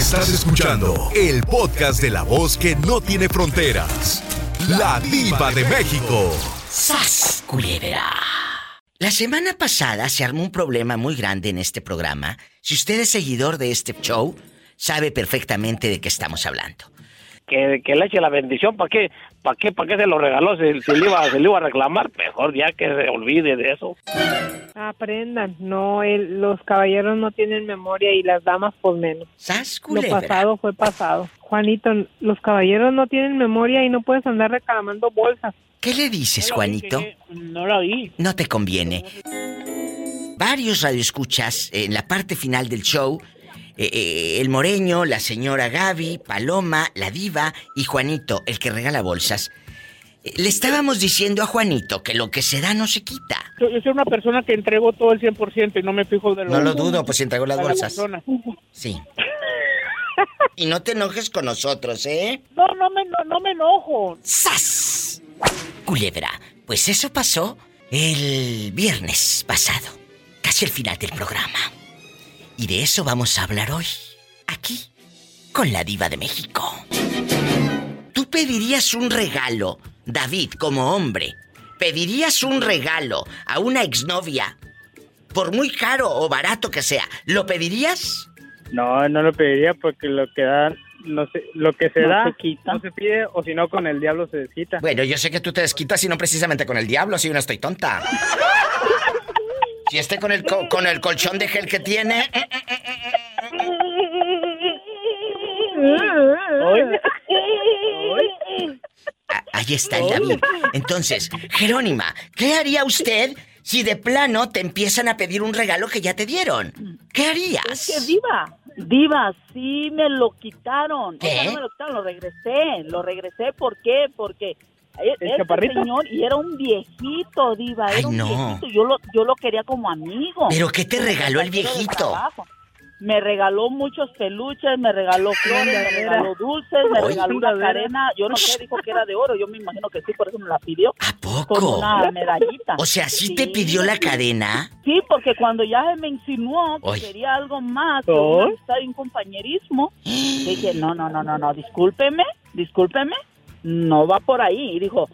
Estás escuchando el podcast de la voz que no tiene fronteras. La diva de México. ¡Sas, culebra! La semana pasada se armó un problema muy grande en este programa. Si usted es seguidor de este show, sabe perfectamente de qué estamos hablando que, que le eche la bendición, ¿para qué? ¿Para qué? ¿Para qué se lo regaló? Si, le iba, se le iba a reclamar, mejor ya que se olvide de eso. Aprendan, no, los caballeros no tienen memoria y las damas por menos. Lo pasado fue pasado. Juanito, los caballeros no tienen memoria y no puedes andar reclamando bolsas. ¿Qué le dices, Juanito? no la vi. No te conviene. Varios radioescuchas en la parte final del show eh, eh, el Moreño, la señora Gaby, Paloma, la Diva y Juanito, el que regala bolsas. Eh, le estábamos diciendo a Juanito que lo que se da no se quita. Yo soy una persona que entregó todo el 100% y no me fijo de lo No lo dudo, pues entregó las bolsas. Sí. y no te enojes con nosotros, ¿eh? No, no me, no, me enojo. ¡Sas! Culebra, pues eso pasó el viernes pasado, casi el final del programa. Y de eso vamos a hablar hoy, aquí, con la diva de México. ¿Tú pedirías un regalo, David, como hombre? ¿Pedirías un regalo a una exnovia? Por muy caro o barato que sea, ¿lo pedirías? No, no lo pediría porque lo que da no sé, lo que se da no se pide o si no con el diablo se desquita. Bueno, yo sé que tú te desquitas y no precisamente con el diablo, si no estoy tonta. Si esté con el, con el colchón de gel que tiene. Ah, ahí está el David. Entonces, Jerónima, ¿qué haría usted si de plano te empiezan a pedir un regalo que ya te dieron? ¿Qué harías? Es que diva, diva, sí me lo quitaron. ¿Qué? no me lo quitaron, lo regresé. Lo regresé, ¿por qué? Porque ¿El este señor y era un viejito, diva, era un viejito. Yo lo, yo lo quería como amigo. ¿Pero qué te regaló el viejito? Me regaló muchos peluches, me regaló flores, me regaló dulces, me regaló una cadena. Yo no sé, dijo que era de oro. Yo me imagino que sí, por eso me la pidió. ¿A poco? Con una medallita. O sea, ¿sí, te pidió la cadena? Sí, porque cuando ya me insinuó que quería algo más, que un, un compañerismo, dije, no, no, no, no, no, discúlpeme, discúlpeme no va por ahí. Y dijo,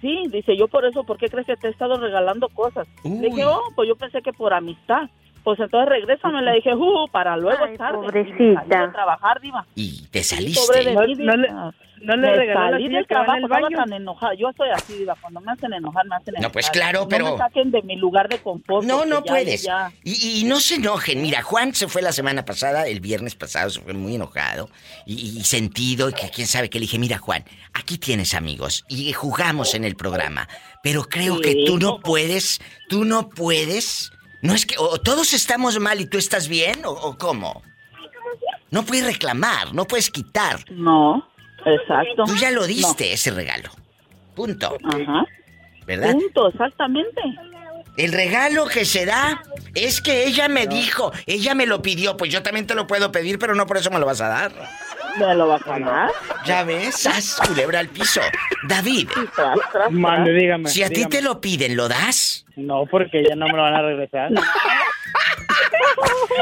sí, dice, yo por eso, ¿por qué crees que te he estado regalando cosas? Le dije, oh, pues yo pensé que por amistad. Pues entonces regrésame, le dije, uh, para luego estar Pobrecita. a trabajar, diva. Y te saliste. No le regaló salí del trabajo, estaba tan enojada. Yo estoy así, diva. Cuando me hacen enojar, me hacen enojar. No, pues claro, pero... No me saquen de mi lugar de confort. No, no puedes. Y, no se enojen. Mira, Juan se fue la semana pasada, el viernes pasado, se fue muy enojado y, sentido, y que quién sabe que le dije, mira, Juan, aquí tienes amigos y jugamos en el programa. Pero creo que tú no puedes, tú no puedes... No es que o todos estamos mal y tú estás bien, o, o cómo. No puedes reclamar, no puedes quitar. No. Exacto. Tú ya lo diste ese regalo. Punto. Ajá. ¿Verdad? Punto, exactamente. El regalo que se da es que ella me dijo, ella me lo pidió, pues yo también te lo puedo pedir, pero no por eso me lo vas a dar. ¿Me lo vas a dar? Ya ves, haz culebra al piso. David, Mande, dígame. Si a ti te lo piden, ¿lo das? No, porque ya no me lo van a regresar.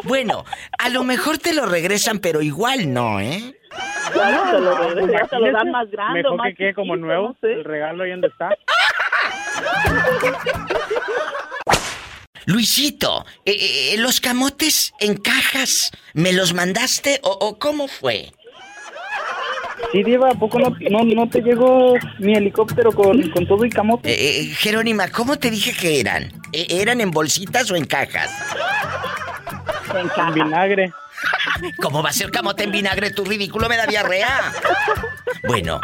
bueno, a lo mejor te lo regresan, pero igual no, ¿eh? Claro, te lo, regresan, te lo dan más grande. Mejor que quede como nuevo, el regalo ahí donde está. Luisito, eh, eh, eh, ¿los camotes en cajas me los mandaste o, cómo fue? Sí, Diva, ¿a poco no, no, te llegó mi helicóptero con, con todo y camote? Jerónima, ¿cómo te dije que eran? ¿Eran en bolsitas o en cajas? En, vinagre. ¿Cómo va a ser camote en vinagre? Tu ridículo me da diarrea. Bueno,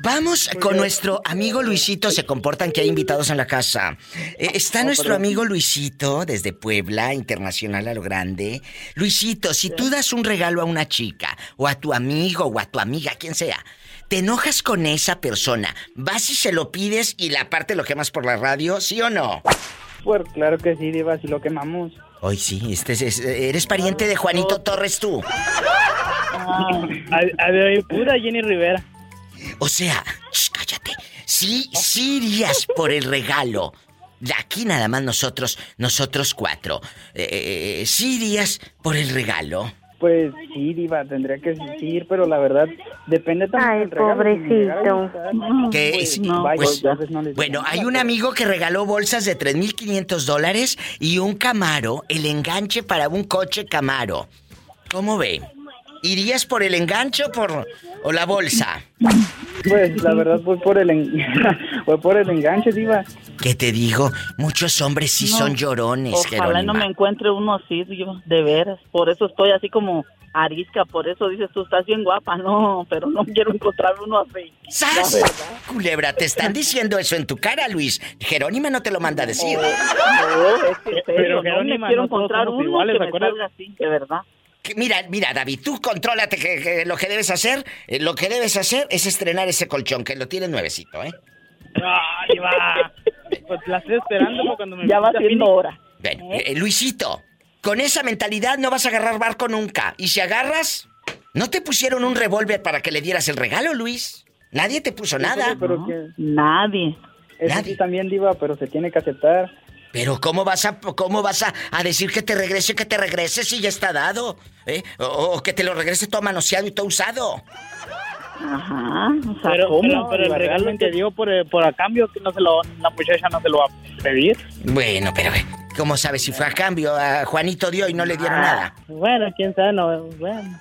vamos con nuestro amigo Luisito. Se comportan que hay invitados en la casa. Eh, está nuestro amigo Luisito desde Puebla, internacional a lo grande. Luisito, si tú das un regalo a una chica, o a tu amigo, o a tu amiga, quien sea, te enojas con esa persona, vas y se lo pides y la parte lo quemas por la radio, ¿sí o no? Pues claro que sí, Diva, si lo quemamos. Hoy sí, este eres pariente de Juanito Torres tú. Ah, a, pura Jenny Rivera. O sea, cállate. Sí, sí irías por el regalo. De aquí nada más nosotros, nosotros cuatro. Eh, eh, sí irías por el regalo. Pues sí, Diva, tendría que existir, pero la verdad depende también Ay, pobrecito. Pues, pues, bueno, hay un amigo que regaló bolsas de 3.500 dólares y un Camaro, el enganche para un coche Camaro. ¿Cómo ve? ¿Irías por el enganche o por o la bolsa? Pues la verdad fue por el fue por el enganche, diva. ¿Qué te digo? Muchos hombres sí son llorones, Ojalá no me encuentre uno así, yo, de veras. Por eso estoy así como arisca, por eso dices tú estás bien guapa, no, pero no quiero encontrar uno así. ¡Sas! Culebra, te están diciendo eso en tu cara, Luis. Jerónima no te lo manda a decir. No, es que pero Jerónima, no quiero encontrar uno iguales, que me salga así, de verdad. Mira, mira, David, tú contrólate que, lo que debes hacer, eh, lo que debes hacer es estrenar ese colchón, que lo tienes nuevecito, ¿eh? Ay, va. Pues la estoy esperando cuando me Ya va siendo hora. Bueno, ¿Eh? Eh, Luisito, con esa mentalidad no vas a agarrar barco nunca. Y si agarras, ¿no te pusieron un revólver para que le dieras el regalo, Luis? Nadie te puso nada. Pero que... Nadie. Nadie. también, Diva, pero se tiene que aceptar. Pero ¿cómo vas a cómo vas a, decir que te regrese, que te regrese si ya está dado? ¿Eh? O, que te lo regrese todo manoseado y todo usado. Ajá. O sea, pero, ¿cómo? Pero, el regalo que dio por, eh, por a cambio que no se lo, la muchacha no se lo va a pedir. Bueno, pero eh, ¿cómo sabes si fue a cambio? A Juanito dio y no le dieron ah, nada. Bueno, quién sabe, no, bueno,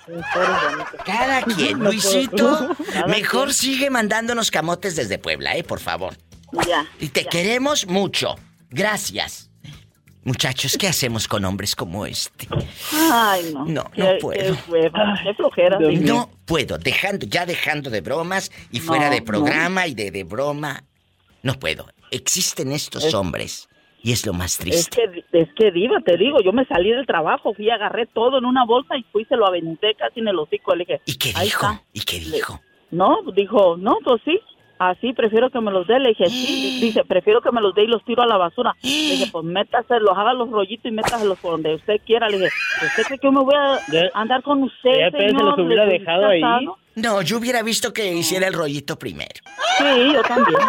Cada quien, Luisito, mejor sigue mandándonos camotes desde Puebla, eh, por favor. Ya. Y te queremos mucho. Gracias. Muchachos, ¿qué hacemos con hombres como este? Ay, no. No, no puedo. Qué, flojera. No puedo, dejando, ya dejando de bromas y fuera de programa y de, de, broma. No puedo. Existen estos hombres y es lo más triste. Es que, es que diva, te digo, yo me salí del trabajo, fui, agarré todo en una bolsa y fui, se lo aventé casi en el hocico. Le dije, ¿y qué dijo? ¿Y qué dijo? No, dijo, no, pues sí, Así prefiero que me los dé. Le dije, sí. Dice, prefiero que me los dé y los tiro a la basura. Le dije, pues métaselos, haga los rollitos y métaselos por donde usted quiera. Le dije, ¿usted cree que yo me voy a andar con usted, señor? se los hubiera dejado ahí. No, yo hubiera visto que hiciera el rollito primero. Sí, yo también.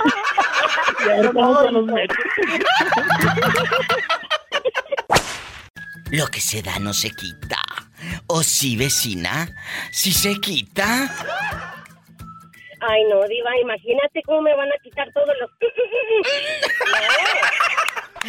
Lo que se da no se quita. ¿O sí, vecina? ¿Si se quita? Ay, no, Diva, imagínate cómo me van a quitar todos los.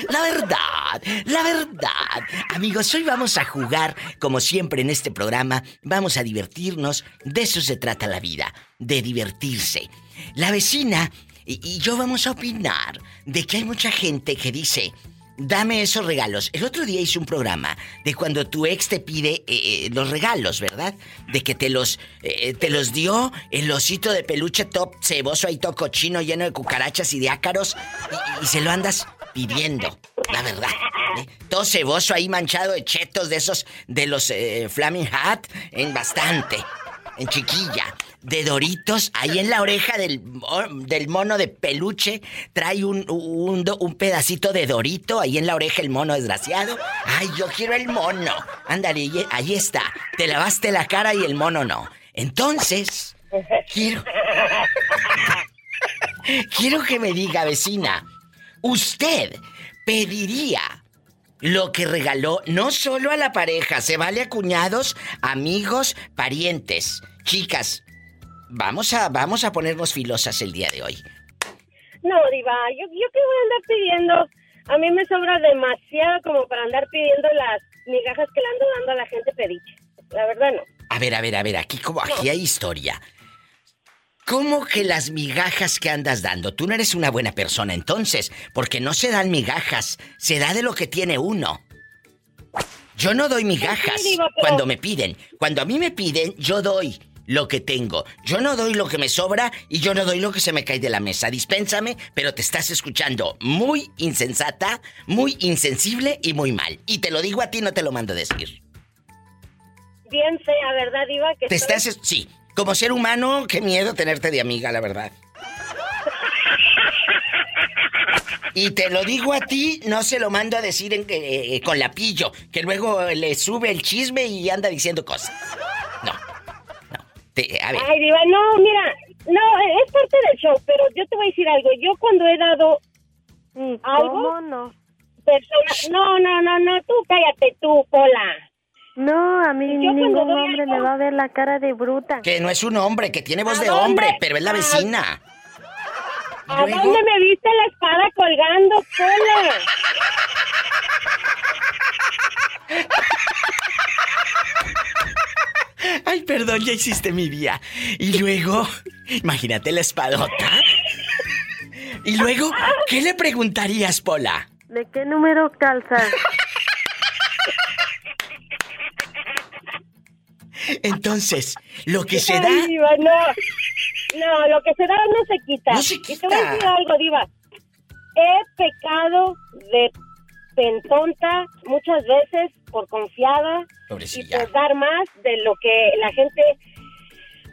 La verdad, la verdad. Amigos, hoy vamos a jugar, como siempre en este programa, vamos a divertirnos. De eso se trata la vida, de divertirse. La vecina y, y yo vamos a opinar de que hay mucha gente que dice, dame esos regalos. El otro día hice un programa de cuando tu ex te pide eh, eh, los regalos, ¿verdad? De que te los eh, te los dio el osito de peluche top ceboso ahí todo cochino lleno de cucarachas y de ácaros y, se lo andas pidiendo, la verdad. Todo ceboso ahí manchado de chetos de esos de los Flaming Hat en bastante, en chiquilla de Doritos ahí en la oreja del, del mono de peluche. Trae un, un, pedacito de Dorito ahí en la oreja el mono desgraciado. Ay, yo quiero el mono. Ándale, ahí está. Te lavaste la cara y el mono no. Entonces, quiero... quiero que me diga, vecina, ¿usted pediría lo que regaló no solo a la pareja, se vale a cuñados, amigos, parientes. Chicas, Vamos a, vamos a ponernos filosas el día de hoy. No, Diva, yo, yo qué voy a andar pidiendo. A mí me sobra demasiado como para andar pidiendo las migajas que le ando dando a la gente pediche. La verdad no. A ver, a ver, a ver, aquí como aquí hay historia. ¿Cómo que las migajas que andas dando? Tú no eres una buena persona entonces, porque no se dan migajas, se da de lo que tiene uno. Yo no doy migajas cuando me piden. Cuando a mí me piden, yo doy lo que tengo. Yo no doy lo que me sobra y yo no doy lo que se me cae de la mesa. Dispénsame, pero te estás escuchando muy insensata, muy insensible y muy mal. Y te lo digo a ti, no te lo mando a decir. Bien sea, ¿verdad, Diva? Que te estás... Sí, como ser humano, qué miedo tenerte de amiga, la verdad. Y te lo digo a ti, no se lo mando a decir en, eh, con lapillo, que luego le sube el chisme y anda diciendo cosas. No. Ay, Diva, no, mira, no, es parte del show, pero yo te voy a decir algo. Yo cuando he dado mm, algo. no? no, no, no, no, tú cállate tú, Pola. No, a mí ningún hombre me va a ver la cara de bruta. Que no es un hombre, que tiene voz de hombre, pero es la vecina. ¿A dónde me viste la espada colgando, sola? Ay, perdón, ya hiciste mi día. Y luego, imagínate la espadota. Y luego, ¿qué le preguntarías, Pola? ¿De qué número calza? Entonces, lo que se da. Diva, no. no, lo que se da no se quita. No se quita. Y te voy a decir algo, Diva. He pecado de pentonta muchas veces por confiada y por dar más de lo que la gente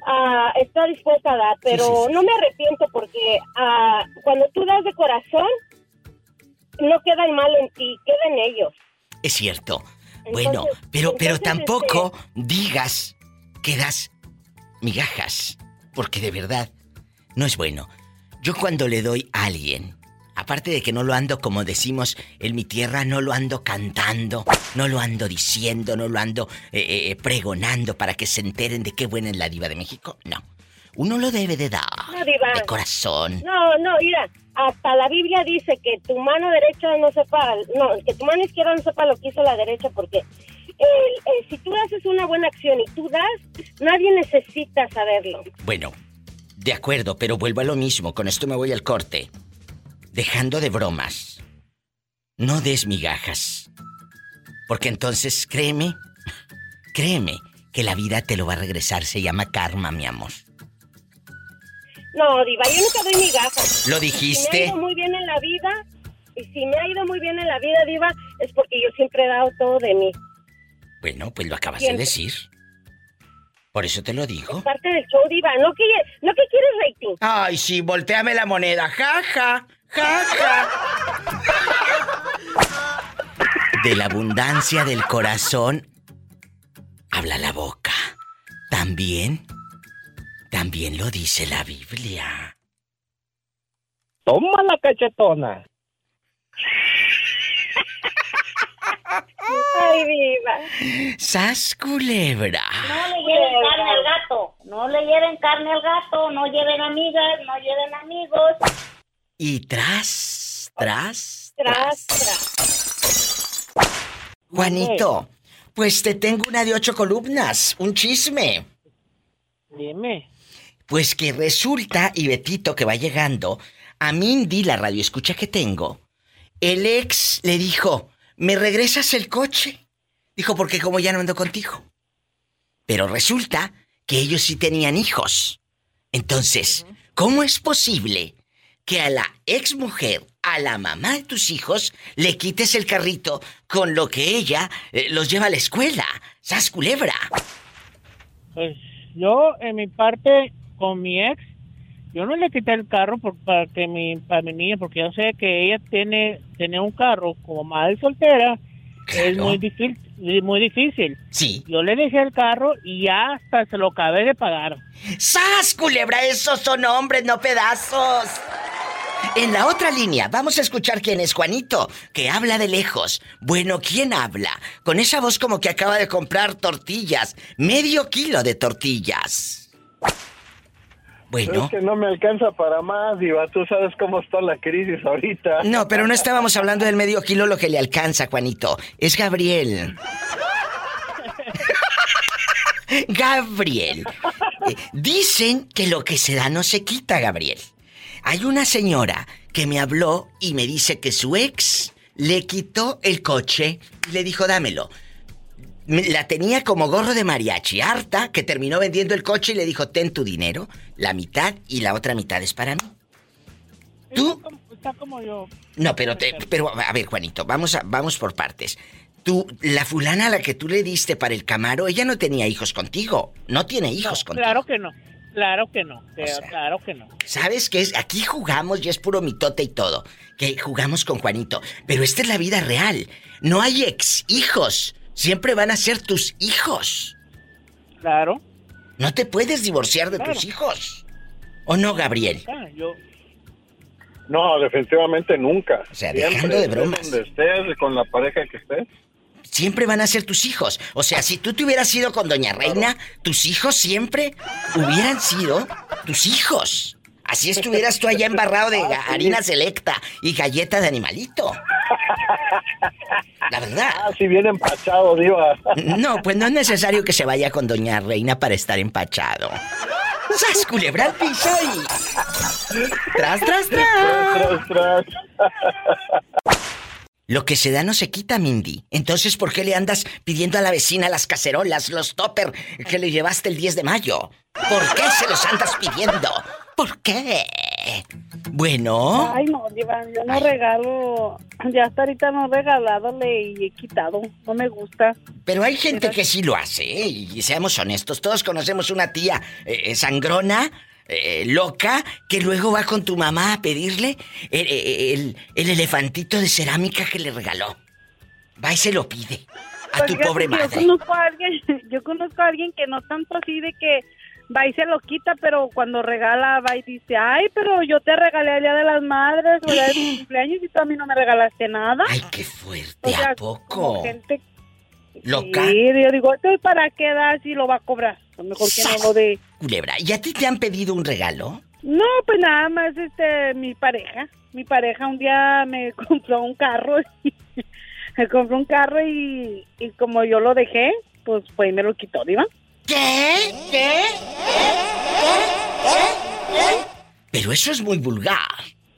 uh, está dispuesta a dar. Pero no me arrepiento porque uh, cuando tú das de corazón, no queda el mal en ti, queda en ellos. Es cierto. bueno, pero, pero tampoco digas que das migajas, porque de verdad no es bueno. Yo cuando le doy a alguien Aparte de que no lo ando, como decimos en mi tierra, no lo ando cantando, no lo ando diciendo, no lo ando eh, eh, eh, pregonando para que se enteren de qué buena es la diva de México. No. Uno lo debe de dar. De corazón. No, no, mira, hasta la Biblia dice que tu mano derecha no sepa, no, que tu mano izquierda no sepa lo que hizo la derecha porque si tú haces una buena acción y tú das, nadie necesita saberlo. Bueno, de acuerdo, pero vuelvo a lo mismo, con esto me voy al corte dejando de bromas, no des migajas. Porque entonces créeme, créeme que la vida te lo va a regresar. Se llama karma, mi amor. No, Diva, yo nunca doy migajas. ¿Lo dijiste? Si me ha ido muy bien en la vida, y si me ha ido muy bien en la vida, Diva, es porque yo siempre he dado todo de mí. Bueno, pues lo acabas de decir. Por eso te lo digo. parte del show, Diva. ¿No que, no que quieres rating? Ay, sí, volteame la moneda. Jaja. De la abundancia del corazón habla la boca. También, también lo dice la Biblia. Toma la cachetona. Ay, viva. Sas culebra. No le lleven carne al gato. No le lleven carne al gato. No lleven amigas. No lleven amigos. Y tras, tras, tras, tras. Juanito, pues te tengo una de ocho columnas, un chisme. Dime. Pues que resulta, y Betito que va llegando, a Mindy, la radio escucha que tengo, el ex le dijo, ¿me regresas el coche? Dijo, porque como ya no ando contigo. Pero resulta que ellos sí tenían hijos. Entonces, ¿cómo es posible que a la ex mujer, a la mamá de tus hijos, le quites el carrito con lo que ella eh, los lleva a la escuela. ¡Sas culebra! Pues yo, en mi parte, con mi ex, yo no le quité el carro por, para, que mi, para mi niña, porque yo sé que ella tiene, tiene un carro como madre soltera. Es muy difícil, muy difícil. Sí. Yo le dejé el carro y ya hasta se lo acabé de pagar. ¡Sas, culebra! Esos son hombres, no pedazos. En la otra línea, vamos a escuchar quién es Juanito, que habla de lejos. Bueno, ¿quién habla? Con esa voz como que acaba de comprar tortillas. Medio kilo de tortillas. Bueno. Es que no me alcanza para más, Diva. Tú sabes cómo está la crisis ahorita. No, pero no estábamos hablando del medio kilo lo que le alcanza, Juanito. Es Gabriel. Gabriel. Eh, dicen que lo que se da no se quita, Gabriel. Hay una señora que me habló y me dice que su ex le quitó el coche y le dijo, dámelo. La tenía como gorro de mariachi, harta, que terminó vendiendo el coche y le dijo, ten tu dinero, la mitad y la otra mitad es para mí. ¿Tú? Está como yo. No, pero, te, pero a ver, Juanito, vamos, a, vamos por partes. Tú, la fulana a la que tú le diste para el Camaro, ella no tenía hijos contigo. No tiene hijos contigo. Claro que no. Claro que no, claro que no. ¿Sabes qué es? Aquí jugamos y es puro mitote y todo. Que jugamos con Juanito. Pero esta es la vida real. No hay ex hijos. Siempre van a ser tus hijos. Claro. No te puedes divorciar de tus hijos. ¿O no, Gabriel? Ah, yo... No, definitivamente nunca. O sea, dejando de bromas. Donde estés, con la pareja que estés. siempre van a ser tus hijos. O sea, si tú te hubieras ido con Doña Reina, tus hijos siempre hubieran sido tus hijos. Así estuvieras tú allá embarrado de harina selecta y galleta de animalito. La verdad. Ah, si bien empachado, Diva. No, pues no es necesario que se vaya con Doña Reina para estar empachado. ¡Sas, culebra al piso y... ¡Tras, tras, tras! ¡Tras, tras, Lo que se da no se quita, Mindy. Entonces, ¿por qué le andas pidiendo a la vecina las cacerolas, los topper que le llevaste el 10 de mayo? ¿Por qué se los andas pidiendo? ¿Por qué? Bueno. Ay, no, Iván, yo no regalo. Ya hasta ahorita no he regalado y he quitado. No me gusta. Pero hay gente que sí lo hace, ¿eh? y seamos honestos. Todos conocemos una tía eh, eh, sangrona, loca, que luego va con tu mamá a pedirle el, elefantito de cerámica que le regaló. Va y se lo pide a tu pobre madre. Yo conozco a alguien, yo conozco a alguien que no tanto así de que va y se lo quita, pero cuando regala va y dice, ay, pero yo te regalé el Día de las Madres o el Día de tu cumpleaños y tú a mí no me regalaste nada. Ay, qué fuerte, ¿a poco? Gente ¿Loca? Sí, yo digo, para qué da si lo va a cobrar? mejor que no lo de... Culebra, ¿y a ti te han pedido un regalo? No, pues nada más, este, mi pareja. Mi pareja un día me compró un carro y me compró un carro y, y como yo lo dejé, pues pues me lo quitó, ¿diva? ¿Qué? ¿Qué? ¿Qué? Pero eso es muy vulgar.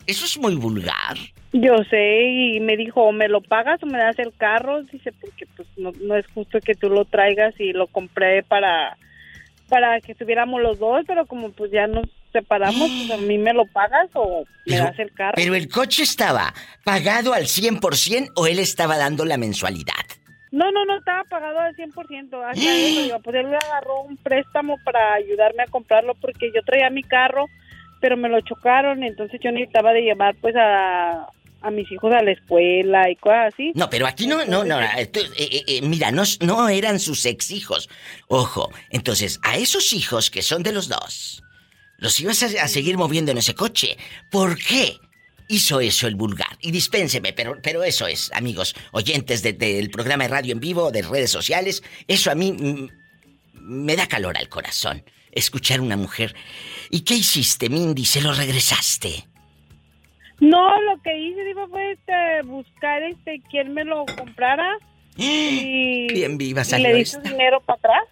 Eso es muy vulgar. Yo sé, y me dijo, ¿me lo pagas o me das el carro? Dice, porque pues no, no es justo que tú lo traigas y lo compré para, para que estuviéramos los dos, pero como pues ya nos separamos, pues a mí me lo pagas o me das el carro. Pero el coche estaba pagado al 100% o él estaba dando la mensualidad. No, no, no estaba pagado al 100%. Hasta eso, pues él me agarró un préstamo para ayudarme a comprarlo porque yo traía mi carro, pero me lo chocaron, entonces yo necesitaba de llevar pues a, a mis hijos a la escuela y cosas así. No, pero aquí no, no, no, eh, eh, eh, mira, no, no eran sus ex hijos. Ojo, entonces a esos hijos que son de los dos, los ibas a, a seguir moviendo en ese coche. ¿Por qué? Hizo eso el vulgar. Y dispénseme, pero, pero eso es, amigos, oyentes del programa de radio en vivo, de redes sociales, eso a mí me da calor al corazón. Escuchar a una mujer. ¿Y qué hiciste, Mindy? ¿Se lo regresaste? No, lo que hice, digo, fue este, buscar este, quién me lo comprara. Y, Bien viva y le di su dinero para atrás.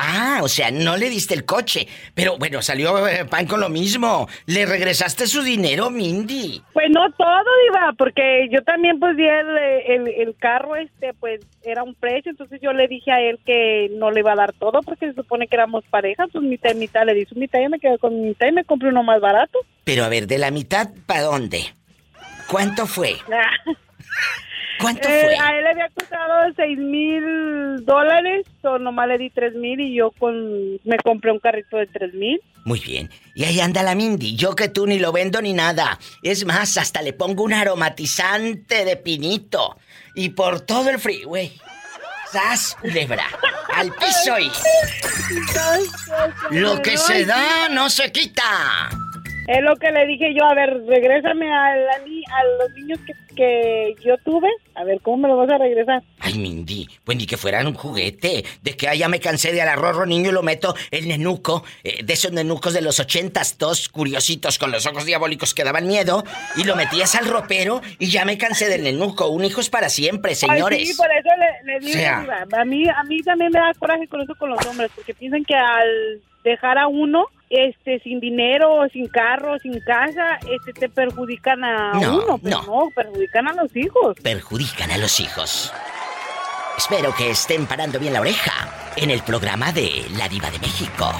Ah, o sea, no le diste el coche. Pero bueno, salió eh, pan con lo mismo. ¿Le regresaste su dinero, Mindy? Pues no todo, Diva, porque yo también pues di el, el, carro, este, pues era un precio. Entonces yo le dije a él que no le iba a dar todo porque se supone que éramos pareja. Pues mitad y mitad le di su mitad y me quedé con mi mitad y me compré uno más barato. Pero a ver, ¿de la mitad para dónde? ¿Cuánto fue? ¿Cuánto eh, fue? A él le había costado seis mil dólares, o nomás le di tres mil y yo con me compré un carrito de tres mil. Muy bien. Y ahí anda la Mindy. Yo que tú ni lo vendo ni nada. Es más, hasta le pongo un aromatizante de pinito. Y por todo el freeway. ¡Sas, lebra! ¡Al piso y... Lo que se da no se quita. Es lo que le dije yo, a ver, regrésame a, a los niños que, que, yo tuve, a ver, ¿cómo me lo vas a regresar? Ay, Mindy, pues ni que fueran un juguete, de que ya me cansé de al niño y lo meto el nenuco, eh, de esos nenucos de los ochentas, dos curiositos con los ojos diabólicos que daban miedo, y lo metías al ropero y ya me cansé del nenuco, un hijo es para siempre, señores. Ay, sí, por eso le, digo, a mí, a mí también me da coraje con eso con los hombres, porque piensan que al dejar a uno este sin dinero, sin carro, sin casa, este te perjudican a uno, pero no. perjudican a los hijos. Perjudican a los hijos. Espero que estén parando bien la oreja en el programa de La Diva de México.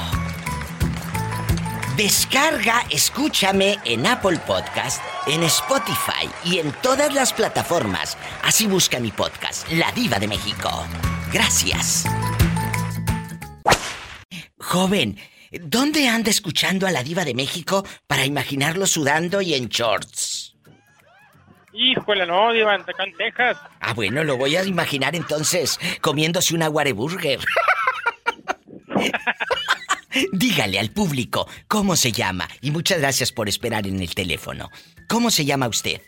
Descarga, escúchame en Apple Podcast, en Spotify y en todas las plataformas. Así busca mi podcast, La Diva de México. Gracias. Joven, ¿Dónde anda escuchando a la diva de México para imaginarlo sudando y en shorts? Híjole, no, diva, en Texas. Ah, bueno, lo voy a imaginar entonces comiéndose una Wareburger. Dígale al público cómo se llama y muchas gracias por esperar en el teléfono. ¿Cómo se llama usted?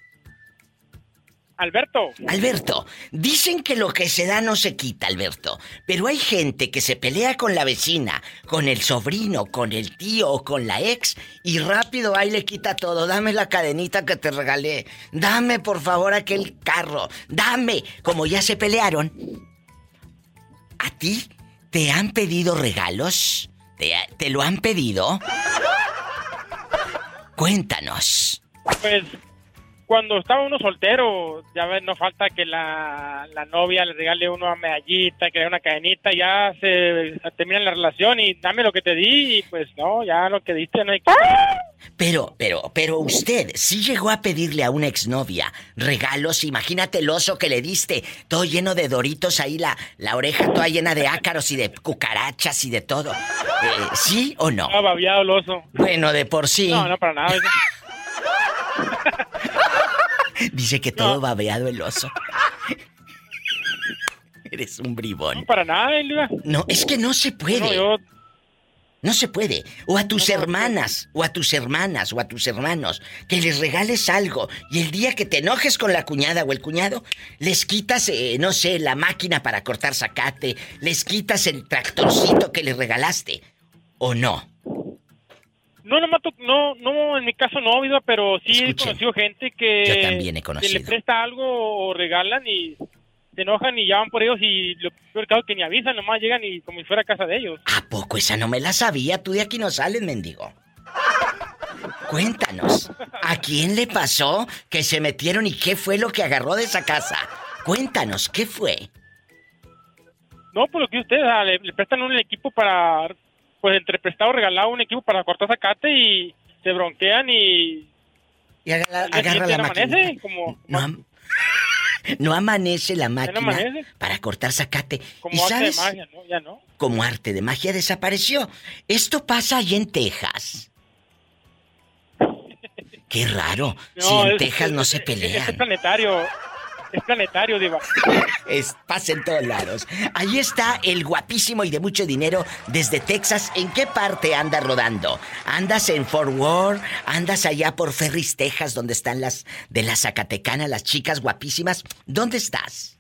Alberto. Alberto, dicen que lo que se da no se quita, Alberto. Pero hay gente que se pelea con la vecina, con el sobrino, con el tío o con la ex y rápido ahí le quita todo. Dame la cadenita que te regalé. Dame por favor aquel carro. Dame. Como ya se pelearon. ¿A ti te han pedido regalos? ¿Te, te lo han pedido? Cuéntanos. Pues cuando estaba uno soltero, ya ves, no falta que la, novia le regale uno una medallita, que le dé una cadenita, ya se, termina la relación y dame lo que te di y pues no, ya lo que diste no hay que... Pero, pero, pero usted sí llegó a pedirle a una exnovia regalos, imagínate el oso que le diste, todo lleno de doritos ahí, la, la oreja toda llena de ácaros y de cucarachas y de todo. Eh, ¿Sí o no? Ah, babiado el oso. Bueno, de por sí. No, no, para nada. Dice que todo babeado el oso. Eres un bribón. No, para nada, No, es que no se puede. No, se puede. O a tus hermanas, o a tus hermanas, o a tus hermanos, que les regales algo. Y el día que te enojes con la cuñada o el cuñado, les quitas, eh, no sé, la máquina para cortar zacate, les quitas el tractorcito que les regalaste. ¿O no? No, no, no, no, en mi caso no, vida, pero sí he conocido gente que, Yo también he conocido. le presta algo o regalan y se enojan y llaman por ellos y lo peor caso que ni avisan, nomás llegan y como si fuera casa de ellos. ¿A poco esa no me la sabía? Tú de aquí no sales, mendigo. Cuéntanos, ¿a quién le pasó que se metieron y qué fue lo que agarró de esa casa? Cuéntanos, ¿qué fue? No, por lo que usted, le, le prestan un equipo para pues entre prestado regalado un equipo para cortar zacate y se bronquean y... Y agarra, la máquina. No, amanece la máquina para cortar zacate. Como arte de magia, ¿no? Ya no. Como arte de magia desapareció. Esto pasa allí en Texas. Qué raro. si en Texas no se pelean. Es planetario. Es planetario, Diva. Es, pasa en todos lados. Ahí está el guapísimo y de mucho dinero desde Texas. ¿En qué parte anda rodando? ¿Andas en Fort Worth? ¿Andas allá por Ferris, Texas, donde están las de la Zacatecana, las chicas guapísimas? ¿Dónde estás?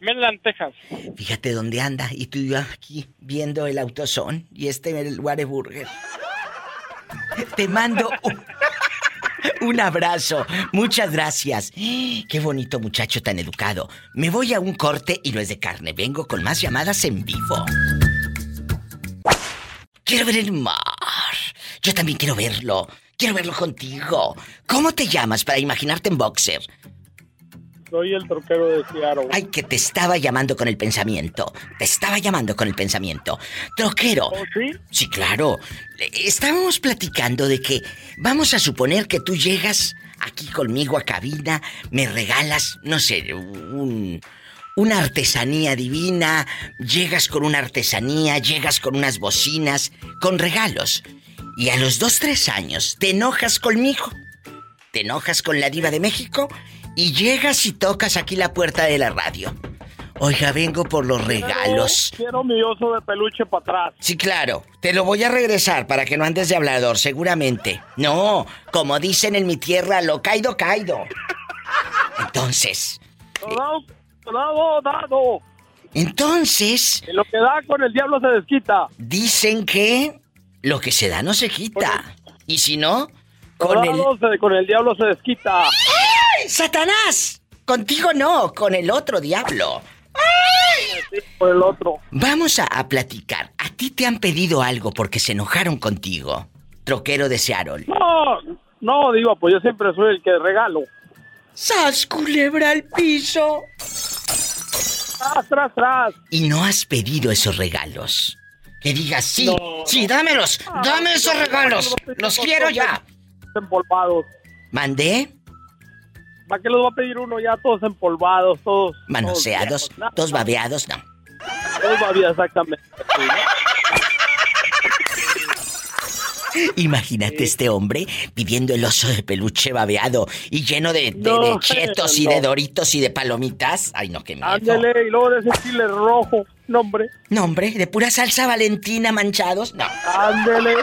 Midland, Texas. Fíjate dónde anda. Y tú y yo aquí viendo el autosón y este el Whataburger. Te mando un... Un abrazo. Muchas gracias. Qué bonito muchacho tan educado. Me voy a un corte y no es de carne. Vengo con más llamadas en vivo. Quiero ver el mar. Yo también quiero verlo. Quiero verlo contigo. ¿Cómo te llamas para imaginarte en boxer? Soy el troquero de Seattle. Ay, que te estaba llamando con el pensamiento. Te estaba llamando con el pensamiento. Troquero. ¿Oh, sí? Sí, claro. Estábamos platicando de que vamos a suponer que tú llegas aquí conmigo a cabina, me regalas, no sé, un, una artesanía divina, llegas con una artesanía, llegas con unas bocinas, con regalos. Y a los dos, tres años, te enojas conmigo. Te enojas con la diva de México y llegas y tocas aquí la puerta de la radio. Oiga, vengo por los regalos. Quiero, mi oso de peluche para atrás. Sí, claro. Te lo voy a regresar para que no andes de hablador, seguramente. No, como dicen en mi tierra, lo caído, caído. Entonces. Dado, dado, Entonces. lo que da con el diablo se desquita. Dicen que lo que se da no se quita. Y si no, con el... con el diablo se desquita. ¡Satanás! Contigo no, con el otro diablo. Con el otro. Vamos a, platicar. ¿A ti te han pedido algo porque se enojaron contigo? Troquero de Seattle. No, no, digo, pues yo siempre soy el que regalo. ¡Sas, culebra al piso! ¡Tras, tras, tras! ¿Y no has pedido esos regalos? Que digas, sí, sí, dámelos, dame esos regalos, los quiero ya. Empolvados. ¿Mandé? ¿Para qué los va a pedir uno ya todos empolvados, todos... Manoseados, todos, babeados, no. Todos babeados, exactamente. Imagínate este hombre pidiendo el oso de peluche babeado y lleno de, chetos y de doritos y de palomitas. Ay, no, qué miedo. Ándale, y luego de ese chile rojo. Nombre. Nombre, de pura salsa valentina manchados. No. Ándale.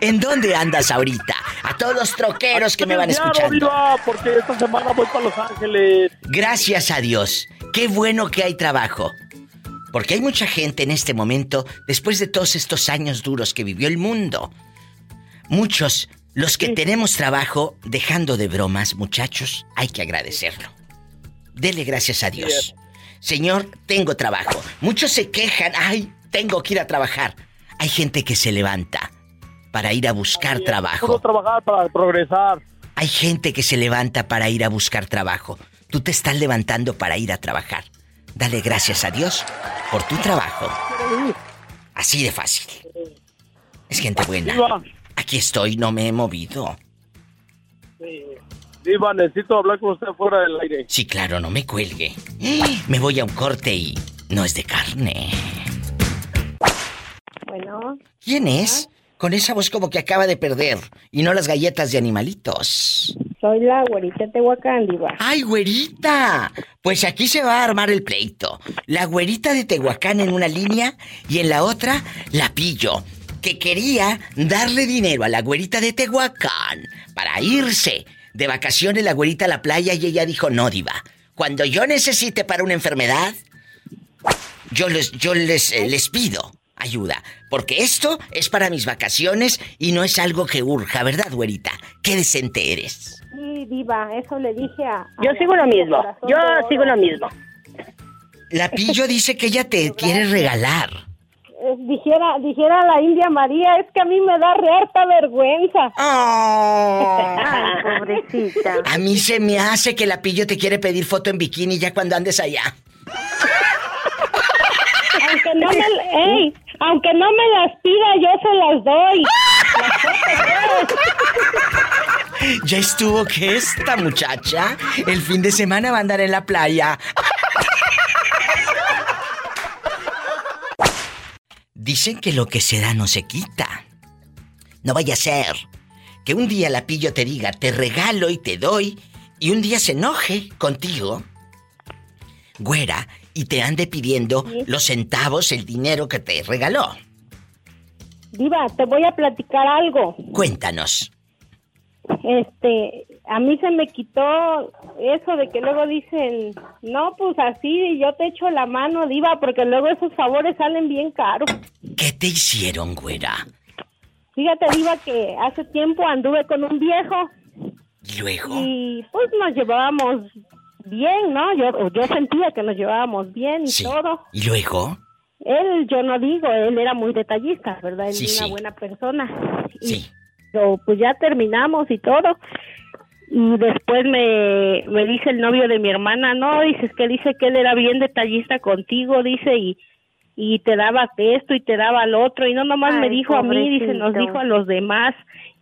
¿En dónde andas ahorita? Todos los troqueros que me van escuchando. porque esta semana voy para Los Ángeles. Gracias a Dios. Qué bueno que hay trabajo. Porque hay mucha gente en este momento, después de todos estos años duros que vivió el mundo. Muchos, los que tenemos trabajo, dejando de bromas, muchachos, hay que agradecerlo. Dele gracias a Dios. Señor, tengo trabajo. Muchos se quejan, ay, tengo que ir a trabajar. Hay gente que se levanta para ir a buscar trabajo. trabajar para progresar. Hay gente que se levanta para ir a buscar trabajo. Tú te estás levantando para ir a trabajar. Dale gracias a Dios por tu trabajo. Así de fácil. Es gente buena. Aquí estoy, no me he movido. Diva, necesito hablar con usted fuera del aire. Sí, claro, no me cuelgue. Me voy a un corte y no es de carne. Bueno. ¿Quién es? Con esa voz como que acaba de perder. Y no las galletas de animalitos. Soy la güerita de Tehuacán, Diva. ¡Ay, güerita! Pues aquí se va a armar el pleito. La güerita de Tehuacán en una línea y en la otra, la pillo. Que quería darle dinero a la güerita de Tehuacán para irse de vacaciones la güerita a la playa y ella dijo, no, diva. Cuando yo necesite para una enfermedad, yo les, yo les, eh, les pido ayuda. Porque esto es para mis vacaciones y no es algo que urja, ¿verdad, güerita? Qué decente eres. Sí, diva, eso le dije a... yo sigo lo mismo, yo sigo lo mismo. La Pillo dice que ella te quiere regalar. Eh, dijera, dijera la India María, es que a mí me da harta vergüenza. Oh. Ay, pobrecita. A mí se me hace que la Pillo te quiere pedir foto en bikini ya cuando andes allá. Aunque no me, aunque no me las pida, yo se las doy. ya estuvo que esta muchacha el fin de semana va a andar en la playa. Dicen que lo que se da no se quita. No vaya a ser que un día la pillo te diga, te regalo y te doy, y un día se enoje contigo. Güera, y te ande pidiendo los centavos, el dinero que te regaló. Diva, te voy a platicar algo. Cuéntanos. Este, a mí se me quitó eso de que luego dicen, no, pues así, yo te echo la mano, Diva, porque luego esos favores salen bien caros. ¿Qué te hicieron, güera? Fíjate, Diva, que hace tiempo anduve con un viejo. ¿Y luego? Y pues nos llevábamos bien, ¿no? Yo, yo sentía que nos llevábamos bien y todo. ¿Y luego? Él, yo no digo, él era muy detallista, ¿verdad? Él era una buena persona. Sí. Pero pues ya terminamos y todo. Y después me, me dice el novio de mi hermana, no, dices que dice que él era bien detallista contigo, dice, y, y te daba esto y te daba lo otro, y no nomás me dijo a mí, dice, nos dijo a los demás.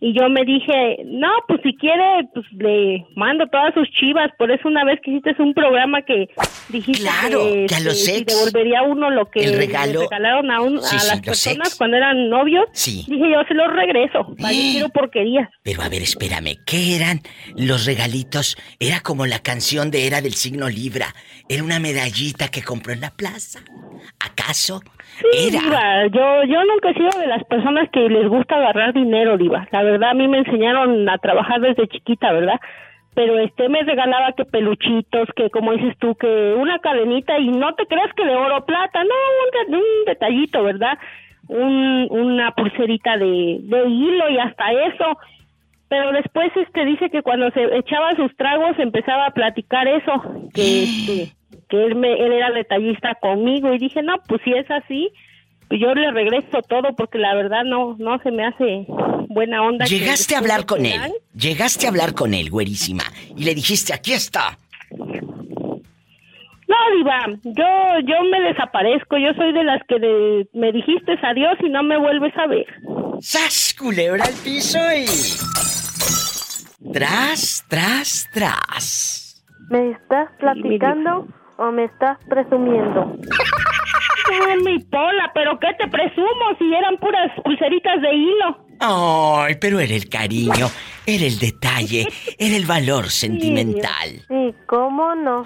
Y yo me dije, no, pues si quiere, pues le mando todas sus chivas. Por eso una vez que hiciste un programa que dijiste claro, que, a los ex, devolvería uno lo que el regalo, regalaron a, un, a las personas cuando eran novios. Sí. Dije, yo se los regreso. Para quiero porquería. Pero a ver, espérame, ¿qué eran los regalitos? Era como la canción de Era del signo Libra. Era una medallita que compró en la plaza. ¿Acaso? Sí, Diva, yo, yo nunca he sido de las personas que les gusta agarrar dinero, Diva. La verdad, a mí me enseñaron a trabajar desde chiquita, ¿verdad? Pero este me regalaba que peluchitos, que como dices tú, que una cadenita y no te creas que de oro plata, no, un, detallito, ¿verdad? Un, una pulserita de, de hilo y hasta eso. Pero después este dice que cuando se echaba sus tragos empezaba a platicar eso, que este que él, me, él era detallista conmigo y dije, no, pues si es así, pues yo le regreso todo porque la verdad no, no se me hace buena onda. Llegaste a hablar con él, llegaste a hablar con él, güerísima, y le dijiste, aquí está. No, Diva, yo, yo me desaparezco, yo soy de las que me dijiste adiós y no me vuelves a ver. ¡Sas, culebra al piso y... Tras, tras, tras. ¿Me estás platicando? O me estás presumiendo? Ay, mi pola, pero ¿qué te presumo si eran puras pulseritas de hilo? Ay, pero era el cariño, era el detalle, era el valor sentimental. Sí, ¿cómo no?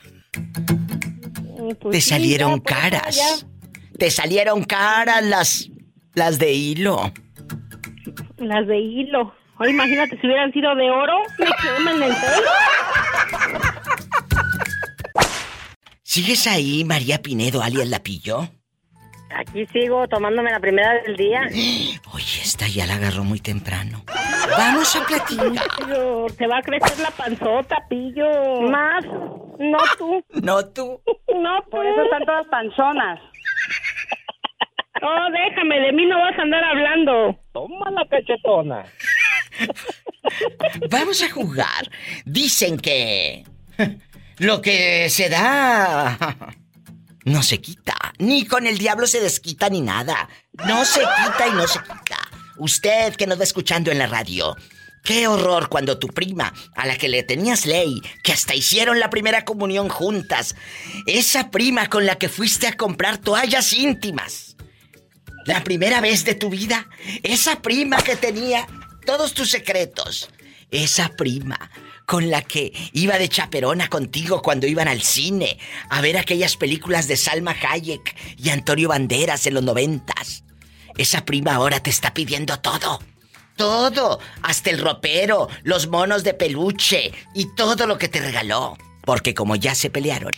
Pues te salieron pues, caras. Te salieron caras las las de hilo. Las de hilo. O imagínate si hubieran sido de oro, me queman el ¿Sigues ahí, María Pinedo, alias Lapillo? Aquí sigo tomándome la primera del día. Oye, esta ya la agarró muy temprano. Vamos a platicar. te va a crecer la panzota, pillo. Más. No tú. No tú. No Por eso están todas panzonas. Oh, déjame, de mí no vas a andar hablando. Toma la cachetona. Vamos a jugar. Dicen que lo que se da no se quita. Ni con el diablo se desquita ni nada. No se quita y no se quita. Usted que nos va escuchando en la radio. Qué horror cuando tu prima, a la que le tenías ley, que hasta hicieron la primera comunión juntas, esa prima con la que fuiste a comprar toallas íntimas, la primera vez de tu vida, esa prima que tenía todos tus secretos, esa prima con la que iba de chaperona contigo cuando iban al cine a ver aquellas películas de Salma Hayek y Antonio Banderas en los noventas. Esa prima ahora te está pidiendo todo. Todo, hasta el ropero, los monos de peluche y todo lo que te regaló. Porque como ya se pelearon,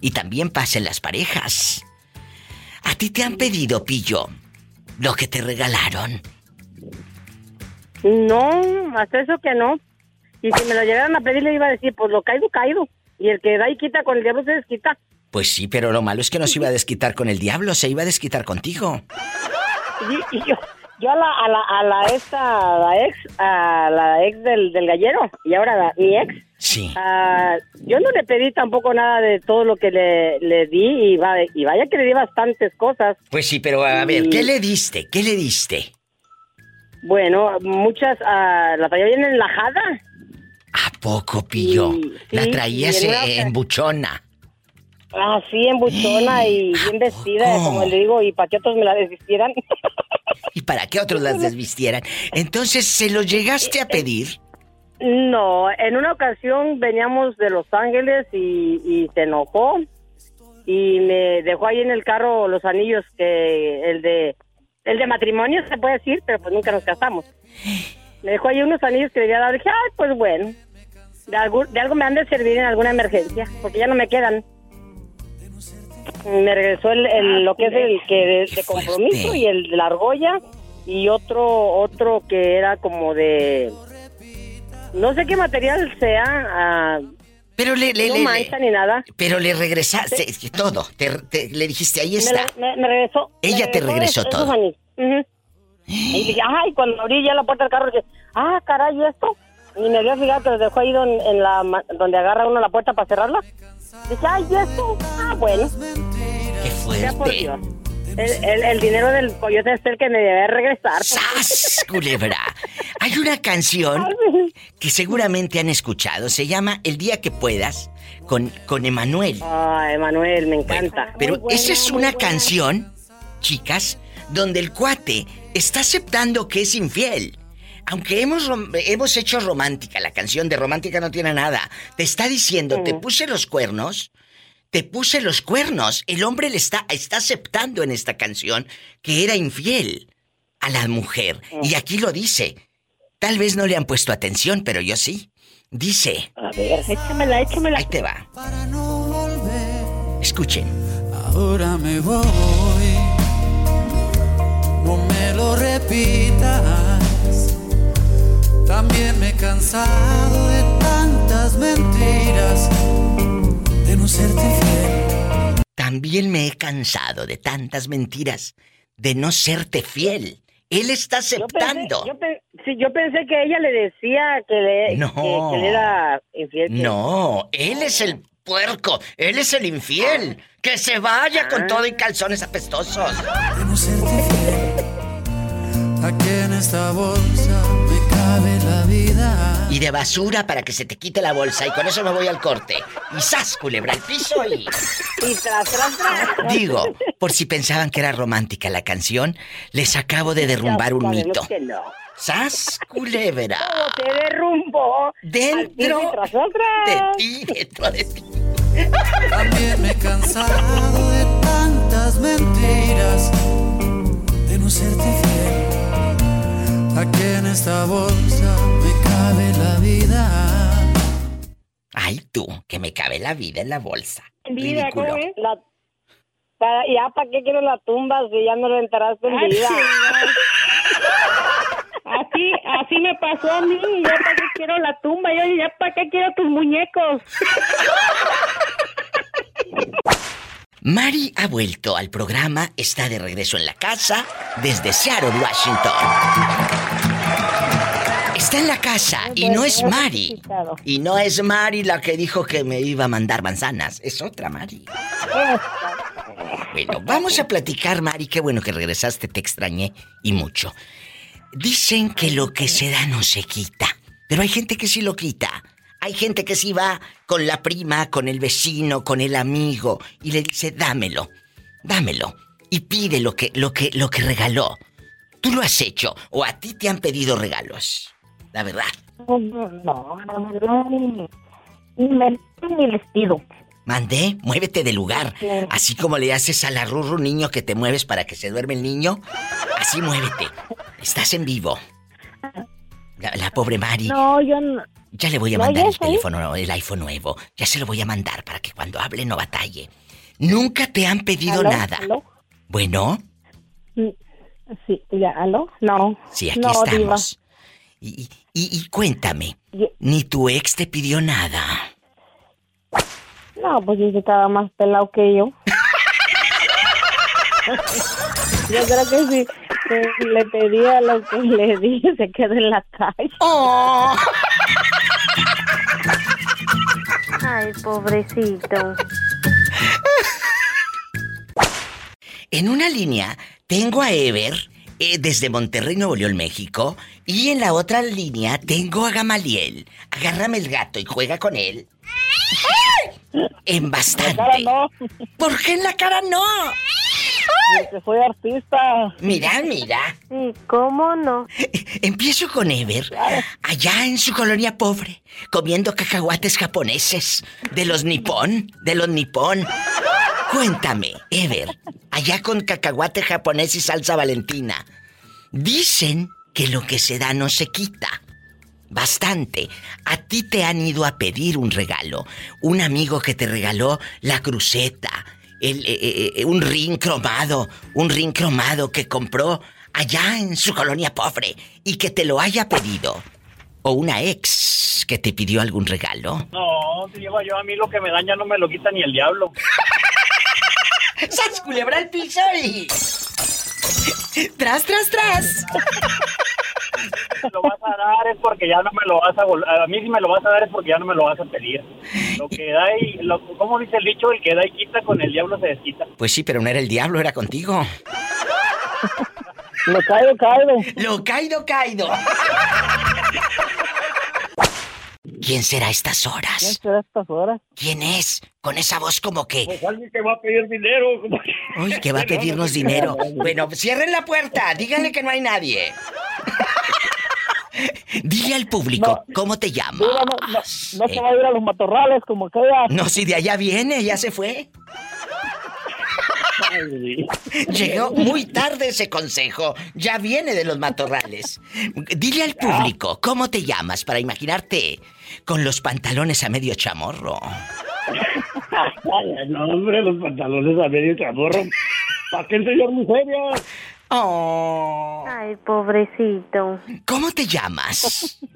y también pasen las parejas, ¿a ti te han pedido, Pillo, lo que te regalaron? No, hasta eso que no. Y si me lo llegaran a pedir, le iba a decir, pues lo caído, caído. Y el que da y quita con el diablo se desquita. Pues sí, pero lo malo es que no se iba a desquitar con el diablo, se iba a desquitar contigo. Y, yo, yo a la, a la, a la esta, a la ex, a la ex del, del gallero, y ahora mi ex. Sí. yo no le pedí tampoco nada de todo lo que le, le di y, va, y vaya que le di bastantes cosas. Pues sí, pero a ver, ¿qué le diste? ¿Qué le diste? Bueno, muchas, uh, la traía bien enlajada. ¿A poco, Pillo? la traías en, buchona. Ah, sí, en buchona y bien vestida, como le digo, y para que otros me la desvistieran. ¿Y para qué otros las desvistieran? Entonces, ¿se lo llegaste a pedir? No, en una ocasión veníamos de Los Ángeles y, y se enojó y me dejó ahí en el carro los anillos que el de el de matrimonio se puede decir, pero pues nunca nos casamos. Me dejó ahí unos anillos que debía dar. Dije, ay, pues bueno. De algo, de algo me han de servir en alguna emergencia, porque ya no me quedan. Me regresó el, lo que es el que de, compromiso y el de la argolla y otro otro que era como de no sé qué material sea. Ah, pero le, le, no mancha ni nada. Pero le regresaste todo. le dijiste, ahí está. Me, regresó. Ella te regresó todo. Y dije, ay, cuando abrí ya la puerta del carro, dije, ah, caray, ¿y esto? Y me había fijado que lo dejó ahí en la, donde agarra uno la puerta para cerrarla. Dije, ay, ¿y esto? Ah, bueno. Qué fuerte. El, el, dinero del coyote es el que me debe regresar. ¡Sas, culebra! Hay una canción que seguramente han escuchado. Se llama El día que puedas con, con Emanuel. Ah, Emanuel, me encanta. pero esa es una canción, chicas, donde el cuate está aceptando que es infiel. Aunque hemos, hemos hecho romántica, la canción de romántica no tiene nada. Te está diciendo, te puse los cuernos, te puse los cuernos. El hombre le está, está aceptando en esta canción que era infiel a la mujer. Y aquí lo dice. Tal vez no le han puesto atención, pero yo sí. Dice. A ver, échamela, échamela. Ahí te va. Escuchen. Ahora me voy no me lo repitas. También me he cansado de tantas mentiras, de no serte fiel. También me he cansado de tantas mentiras, de no serte fiel. Él está aceptando. Yo pensé, yo, yo pensé que ella le decía que le, que, le era infiel. No, él es el puerco, él es el infiel. Que se vaya con ah. todo y calzones apestosos. Aquí en esta bolsa me cabe la vida. Y de basura para que se te quite la bolsa. Y con eso me voy al corte. Y sas, culebra al piso y. Y tras, tras, tras. Digo, por si pensaban que era romántica la canción, les acabo de derrumbar un mito. ¡Sas, culebra! te derrumbo? Dentro tras de ti, dentro de ti. También me he cansado de tantas mentiras, de no serte fiel esta bolsa me cabe la vida. Ay, tú, que me cabe la vida en la bolsa. Vida, ¿cómo es? para, ya, ¿para qué quiero la tumba si ya no lo enterraste en vida? Así, así me pasó a mí. Ya para qué quiero la tumba. Yo ya para qué quiero tus muñecos. Mari ha vuelto al programa, está de regreso en la casa desde Seattle, Washington. Está en la casa y no es Mari. Y no es Mari la que dijo que me iba a mandar manzanas, es otra Mari. Bueno, vamos a platicar, Mari, qué bueno que regresaste, te extrañé y mucho. Dicen que lo que se da no se quita, pero hay gente que sí lo quita. Hay gente que sí va con la prima, con el vecino, con el amigo y le dice, "Dámelo. Dámelo." Y pide lo que lo que lo que regaló. ¿Tú lo has hecho o a ti te han pedido regalos? La verdad. No, no, no, ni, me, ni les pido. Mandé, muévete de lugar. Así como le haces a la rurru niño que te mueves para que se duerme el niño. Así muévete. Estás en vivo. La, pobre Mari. No, yo no. Ya le voy a mandar el teléfono, el iPhone nuevo. Ya se lo voy a mandar para que cuando hable no batalle. Nunca te han pedido nada. Bueno. Mm, sí, ya, ¿aló? No. Sí, aquí estamos. Y, y, cuéntame, ni tu ex te pidió nada. No, pues dice estaba más pelado que yo. yo creo que sí le pedía lo que le dije, se queda en la calle. Oh. Ay, pobrecito. En una línea tengo a Ever eh, desde Monterrey, Nuevo León, México. Y en la otra línea tengo a Gamaliel. Agárrame el gato y juega con él. En bastante. ¿Por qué en la cara no? Porque soy artista. Mira, mira. ¿cómo no? Empiezo con Ever, allá en su colonia pobre, comiendo cacahuates japoneses, de los nipón, de los nipón. Cuéntame, Ever, allá con cacahuate japonés y salsa valentina. Dicen que lo que se da no se quita. Bastante. A ti te han ido a pedir un regalo. Un amigo que te regaló la cruceta, el, eh, eh, eh, un ring cromado, un ring cromado que compró allá en su colonia pobre y que te lo haya pedido. O una ex que te pidió algún regalo. No, si lleva yo a mí lo que me daña no me lo quita ni el diablo. ¡Sas culebra el piso y... ¡Tras, tras, tras! lo vas a dar es porque ya no me lo vas a a mí si me lo vas a dar es porque ya no me lo vas a pedir. Lo que da y lo, ¿cómo dice el dicho? El que da y quita con el diablo se desquita. Pues sí, pero no era el diablo, era contigo. lo caído, caído. Lo caído, caído. ¿Quién será a estas horas? ¿Quién será a estas horas? ¿Quién es? Con esa voz como que... Pues alguien que va a pedir dinero. Uy, que va a pedirnos dinero. Bueno, cierren la puerta. Díganle que no hay nadie. Dile al público, ¿cómo te llamas? No, se va a ir a los matorrales como queda. No, si de allá viene, ya se fue. Llegó muy tarde ese consejo. Ya viene de los matorrales. Dile al público, ¿cómo te llamas para imaginarte con los pantalones a medio chamorro? no, hombre, los pantalones a medio chamorro. ¿Para qué enseñar serio? Oh. Ay, pobrecito. ¿Cómo te llamas?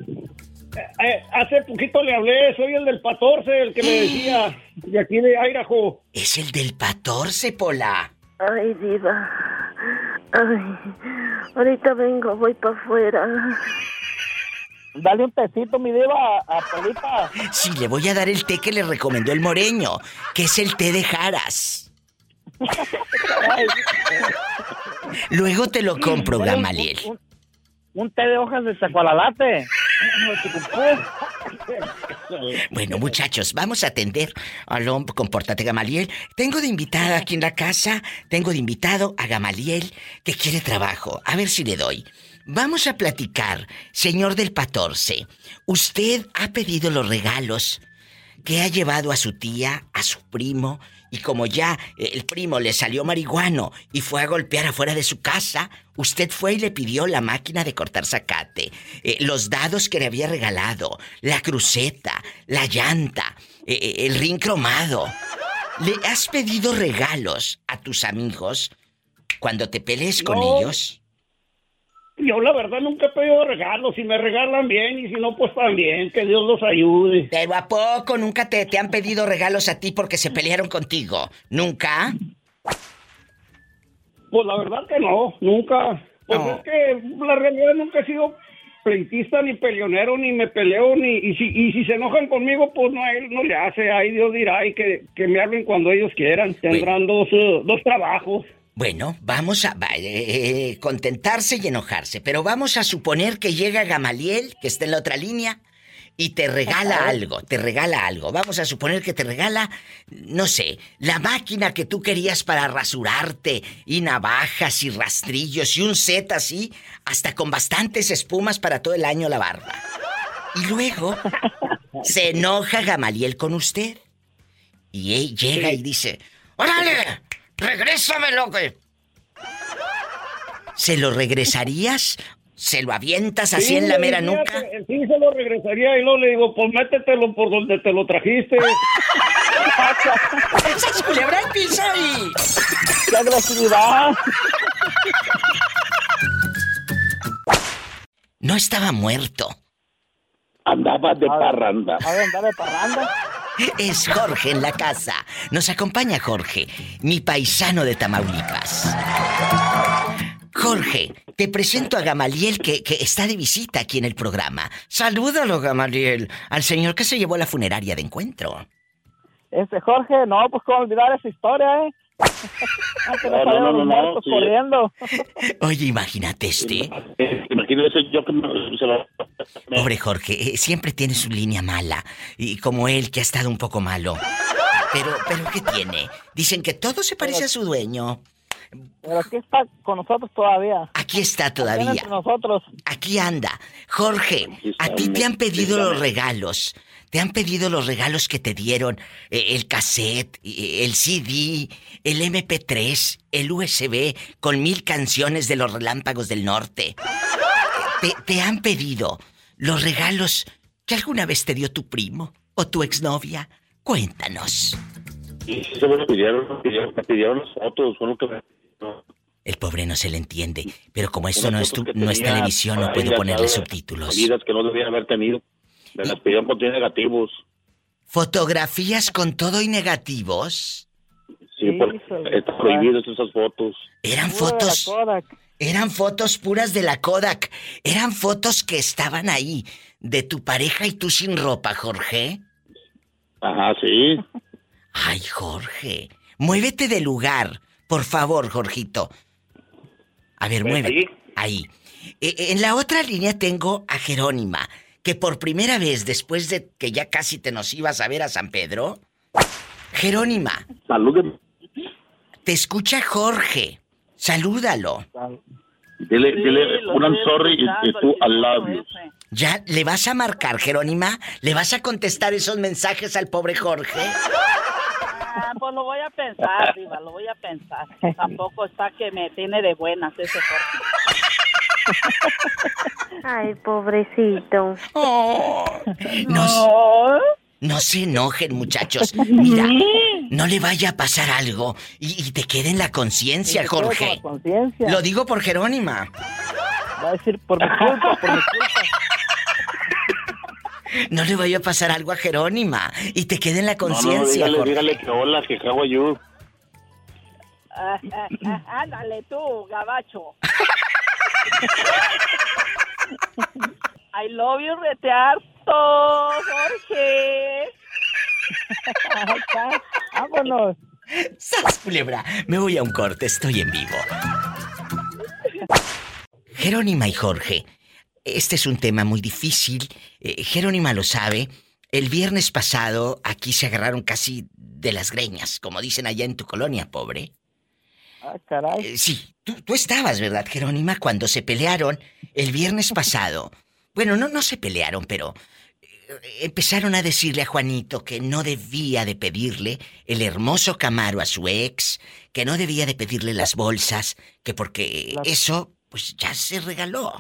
Eh, hace poquito le hablé, soy el del 14, el que me decía, de aquí de Airajo. Es el del 14, Pola. Ay, diva. Ay, ahorita vengo, voy para afuera. Dale un tecito, mi diva, a Polita. Sí, le voy a dar el té que le recomendó el moreño, que es el té de jaras. Luego te lo compro, Gamaliel. Un, té de hojas de zacualalate. Bueno, muchachos, vamos a atender. Aló, compórtate, Gamaliel. Tengo de invitada aquí en la casa, tengo de invitado a Gamaliel que quiere trabajo. A ver si le doy. Vamos a platicar, señor del 14. Usted ha pedido los regalos que ha llevado a su tía, a su primo, y como ya el primo le salió marihuano y fue a golpear afuera de su casa, usted fue y le pidió la máquina de cortar zacate, eh, los dados que le había regalado, la cruceta, la llanta, eh, eh, el ring cromado. ¿Le has pedido regalos a tus amigos cuando te pelees con ellos? Yo la verdad nunca he pedido regalos, si me regalan bien y si no pues también, que Dios los ayude. Pero ¿a poco nunca te, te han pedido regalos a ti porque se pelearon contigo? ¿Nunca? Pues la verdad que no, nunca. Pues es que la realidad nunca he sido pleitista ni peleonero ni me peleo ni y si y si se enojan conmigo pues no él no le hace ahí Dios dirá y que, que me hablen cuando ellos quieran tendrán dos, uh, dos trabajos bueno, vamos a eh, contentarse y enojarse, pero vamos a suponer que llega Gamaliel, que está en la otra línea, y te regala algo, te regala algo. Vamos a suponer que te regala, no sé, la máquina que tú querías para rasurarte, y navajas y rastrillos, y un set así, hasta con bastantes espumas para todo el año la barba. Y luego se enoja Gamaliel con usted. Y él llega y dice, ¡Órale! ¡Regrésamelo, que! ¿Se lo regresarías? ¿Se lo avientas así en la mera nuca? sí, se lo regresaría y luego le digo, pues métetelo por donde te lo trajiste. ¡Esa culebra el piso y... ¡Qué agresividad! No estaba muerto. Andaba de parranda. Andaba de parranda. Es Jorge en la casa. Nos acompaña Jorge, mi paisano de Tamaulipas. Jorge, te presento a Gamaliel que, está de visita aquí en el programa. Salúdalo, Gamaliel, al señor que se llevó a la funeraria de encuentro. Este Jorge, no, pues cómo olvidar esa historia, ¿eh? No, no, no, corriendo. Oye, imagínate este. Imagínate yo que se lo... Pobre Jorge, eh, siempre tiene su línea mala. Y como él, que ha estado un poco malo. Pero, pero, ¿qué tiene? Dicen que todo se parece a su dueño. Pero aquí está con nosotros todavía. Aquí está todavía. Aquí nosotros. Aquí anda. Jorge, a ti te han pedido los regalos. Te han pedido los regalos que te dieron, eh, el cassette, eh, el CD, el MP3, el USB con mil canciones de los relámpagos del norte. Te, han pedido los regalos que alguna vez te dio tu primo o tu exnovia. Cuéntanos. Sí, se me pidieron, me pidieron, las fotos, El pobre no se le entiende, pero como esto no es, tu, no es televisión, no puedo ponerle subtítulos. que no debía haber tenido. Me las pidieron con negativos. ¿Fotografías con todo y negativos? Sí, porque están prohibidas esas fotos. Eran fotos. Eran fotos puras de la Kodak. Eran fotos que estaban ahí. De tu pareja y tú sin ropa, Jorge. Ajá, sí. Ay, Jorge. Muévete de lugar. Por favor, Jorgito. A ver, pues muévete. Ahí. E, en la otra línea tengo a Jerónima que por primera vez después de que ya casi te nos ibas a ver a San Pedro, Jerónima. Salúdeme. Te escucha Jorge. Salúdalo. Dile, dile un sorry y, tú al labio. ¿Ya le vas a marcar, Jerónima? ¿Le vas a contestar esos mensajes al pobre Jorge? Ah, pues lo voy a pensar, Diva, lo voy a pensar. Tampoco está que me tiene de buenas ese Jorge. Ay, pobrecito. Oh, no, no se enojen, muchachos. Mira, no le vaya a pasar algo y, te quede en la conciencia, Jorge. Lo digo por Jerónima. Va a decir por mi culpa, por mi culpa. No le vaya a pasar algo a Jerónima y te quede en la conciencia. No, no, dígale, dígale que hola, que how you. Ah, ah, ah, ándale tú, gabacho. I love you, retearto, Jorge. Vámonos. ¡Sas, culebra! Me voy a un corte, estoy en vivo. Jerónima y Jorge, este es un tema muy difícil. Eh, Jerónima lo sabe. El viernes pasado aquí se agarraron casi de las greñas, como dicen allá en tu colonia, pobre. Ah, caray. Eh, sí, tú, estabas, ¿verdad, Jerónima? Cuando se pelearon el viernes pasado. Bueno, no, no se pelearon, pero eh, empezaron a decirle a Juanito que no debía de pedirle el hermoso Camaro a su ex, que no debía de pedirle las bolsas, que porque eso pues ya se regaló.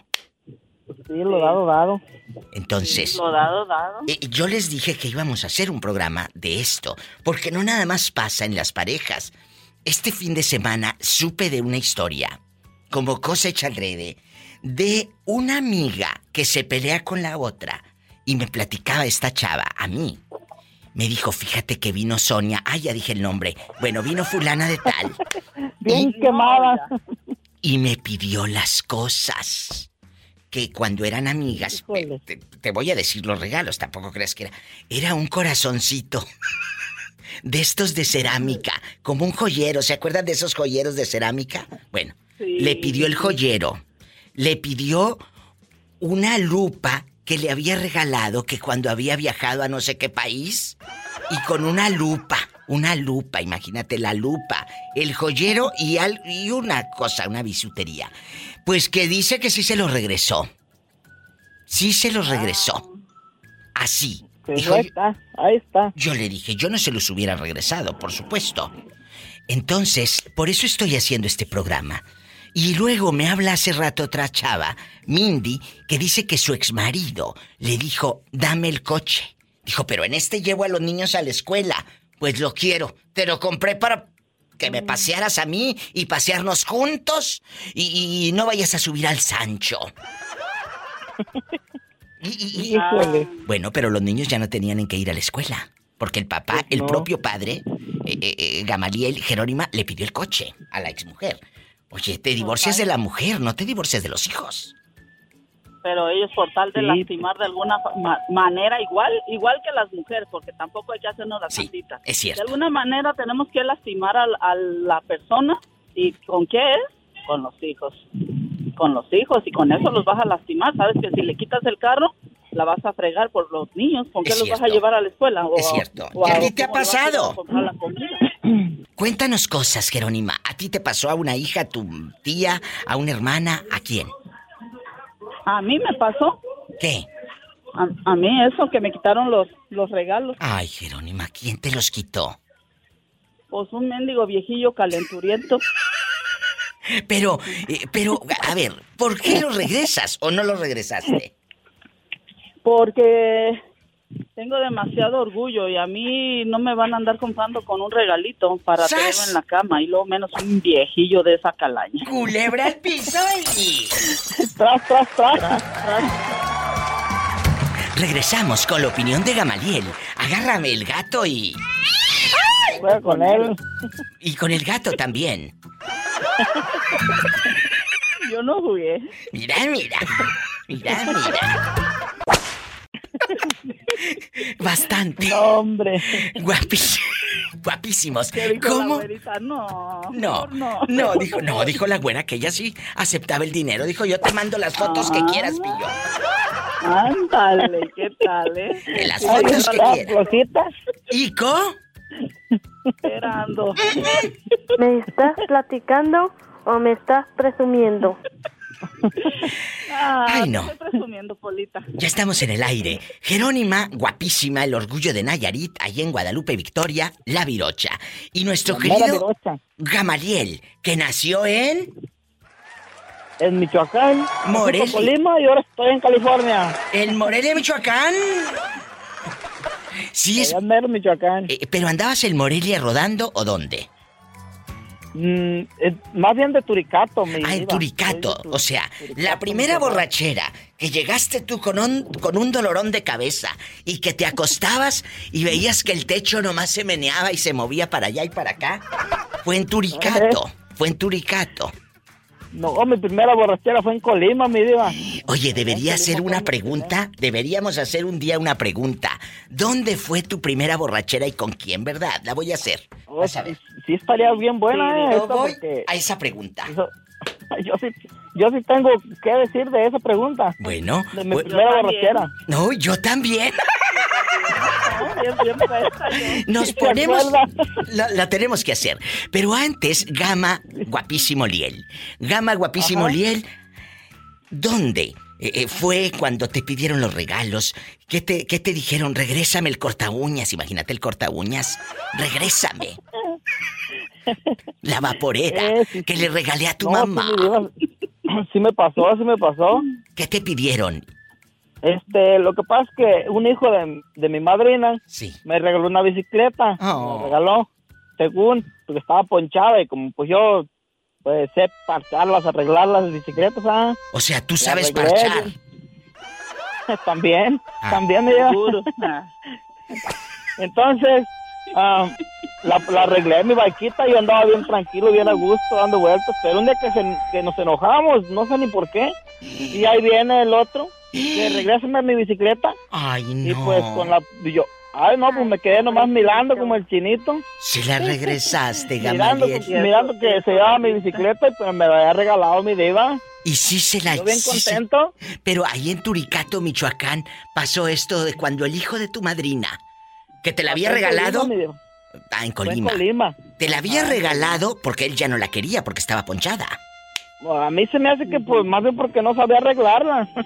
Sí, lo dado, dado. Entonces, lo dado, dado. Eh, yo les dije que íbamos a hacer un programa de esto, porque no nada más pasa en las parejas. Este fin de semana supe de una historia, como cosa hecha alrededor, de una amiga que se pelea con la otra y me platicaba esta chava, a mí. Me dijo, fíjate que vino Sonia. Ah, ya dije el nombre. Bueno, vino fulana de tal. Bien quemada. Y me pidió las cosas. Que cuando eran amigas, te, te, voy a decir los regalos, tampoco creas que era. Era un corazoncito. De estos de cerámica, como un joyero. ¿Se acuerdan de esos joyeros de cerámica? Bueno, le pidió el joyero. Le pidió una lupa que le había regalado que cuando había viajado a no sé qué país y con una lupa, una lupa, imagínate la lupa, el joyero y, y una cosa, una bisutería. Pues que dice que sí se lo regresó. Sí se lo regresó. Así. Pues ahí está, ahí está. Yo le dije, yo no se los hubiera regresado, por supuesto. Entonces, por eso estoy haciendo este programa. Y luego me habla hace rato otra chava, Mindy, que dice que su exmarido le dijo, dame el coche. Dijo, pero en este llevo a los niños a la escuela. Pues lo quiero. Te lo compré para que me pasearas a mí y pasearnos juntos y, no vayas a subir al Sancho. y, bueno, pero los niños ya no tenían en qué ir a la escuela. Porque el papá, pues el propio padre, eh, eh, eh, Gamaliel Jerónima, le pidió el coche a la exmujer. Oye, te divorcias de la mujer, no te divorcias de los hijos. Pero ellos por tal de lastimar de alguna manera igual, igual que las mujeres, porque tampoco hay que hacernos las sí, Es cierto. De alguna manera tenemos que lastimar a, a la persona y ¿con qué es? Con los hijos. Con los hijos y con eso los vas a lastimar. Sabes que si le quitas el carro, la vas a fregar por los niños. ¿Con qué los vas a llevar a la escuela? es cierto. ¿Qué a, ti te ha pasado? Cuéntanos cosas, Jerónima. ¿A ti te pasó a una hija, a tu tía, a una hermana? ¿A quién? A mí me pasó. ¿Qué? A, mí eso, que me quitaron los, los regalos. Ay, Jerónima, ¿quién te los quitó? Pues un mendigo viejillo calenturiento. Pero, eh, pero, a ver, ¿por qué los regresas o no los regresaste? porque tengo demasiado orgullo y a mí no me van a andar comprando con un regalito para tenerlo en la cama y luego menos un viejillo de esa calaña. Culebra el piso y... tras, tras, tras, Regresamos con la opinión de Gamaliel. Agárrame el gato y... ¡Ay! con él. Y con el gato también. Yo no jugué. Mira, mira. Mira, mira. Bastante. hombre. guapísimos. ¿Cómo? no, no, no, dijo, no, dijo la buena que ella sí aceptaba el dinero. Dijo, yo te mando las fotos que quieras, pillo. Ándale, ¿qué tal, eh? De las fotos que quieras. ¿Ico? Esperando. ¿Me estás platicando o me estás presumiendo? Ay, no. Estoy presumiendo, Polita. Ya estamos en el aire. Jerónima, guapísima, el orgullo de Nayarit, allí en Guadalupe, Victoria, La Virocha. Y nuestro querido Gamaliel, que nació en... En Michoacán. Morelia. Colima y ahora estoy en California. ¿En Morelia, Michoacán? Sí, es... Michoacán. Eh, ¿Pero andabas en Morelia rodando o dónde? Mm, más bien de Turicato, mi Ah, en Turicato. O sea, la primera borrachera que llegaste tú con un, con un dolorón de cabeza y que te acostabas y veías que el techo nomás se meneaba y se movía para allá y para acá, fue en Turicato. Fue en Turicato. No, mi primera borrachera fue en Colima, mi diva. Oye, debería hacer una pregunta. Deberíamos hacer un día una pregunta. ¿Dónde fue tu primera borrachera y con quién, verdad? La voy a hacer. Oh, sí, estaría bien buena, eh, a esa pregunta. yo sí, yo sí tengo que decir de esa pregunta. Bueno. De mi primera borrachera. No, yo también. Nos ponemos. La, tenemos que hacer. Pero antes, Gama Guapísimo Liel. Gama Guapísimo Liel, ¿dónde eh, eh, fue cuando te pidieron los regalos. ¿Qué te, ¿Qué te dijeron? Regrésame el corta uñas. Imagínate el corta uñas. Regrésame. La vaporera que le regalé a tu mamá. Sí, me pasó, sí me pasó. ¿Qué te pidieron? Este, lo que pasa es que un hijo de, mi madrina sí. me regaló una bicicleta. Oh. Me regaló, según, porque estaba ponchada y como pues yo pues sé parcharlas, arreglar las bicicletas, ¿ah? O sea, tú sabes parchar. también, ah. también me Entonces, ah, la, la, arreglé mi vaquita y andaba bien tranquilo, bien a gusto, dando vueltas. Pero un día que, que nos enojamos, no sé ni por qué, y ahí viene el otro, que regrésame a mi bicicleta. Ay, no. Y pues con la. yo, Ay, no, pues me quedé nomás mirando como el chinito. Si la regresaste, Gamaliel. Mirando, mirando que se llevaba mi bicicleta y pues me la había regalado mi diva. Y sí se la... Yo bien contento. Pero ahí en Turicato, Michoacán, pasó esto de cuando el hijo de tu madrina, que te la había regalado... ah, en Colima. En Colima. Te la había regalado porque él ya no la quería, porque estaba ponchada. a mí se me hace que pues más bien porque no sabía arreglarla.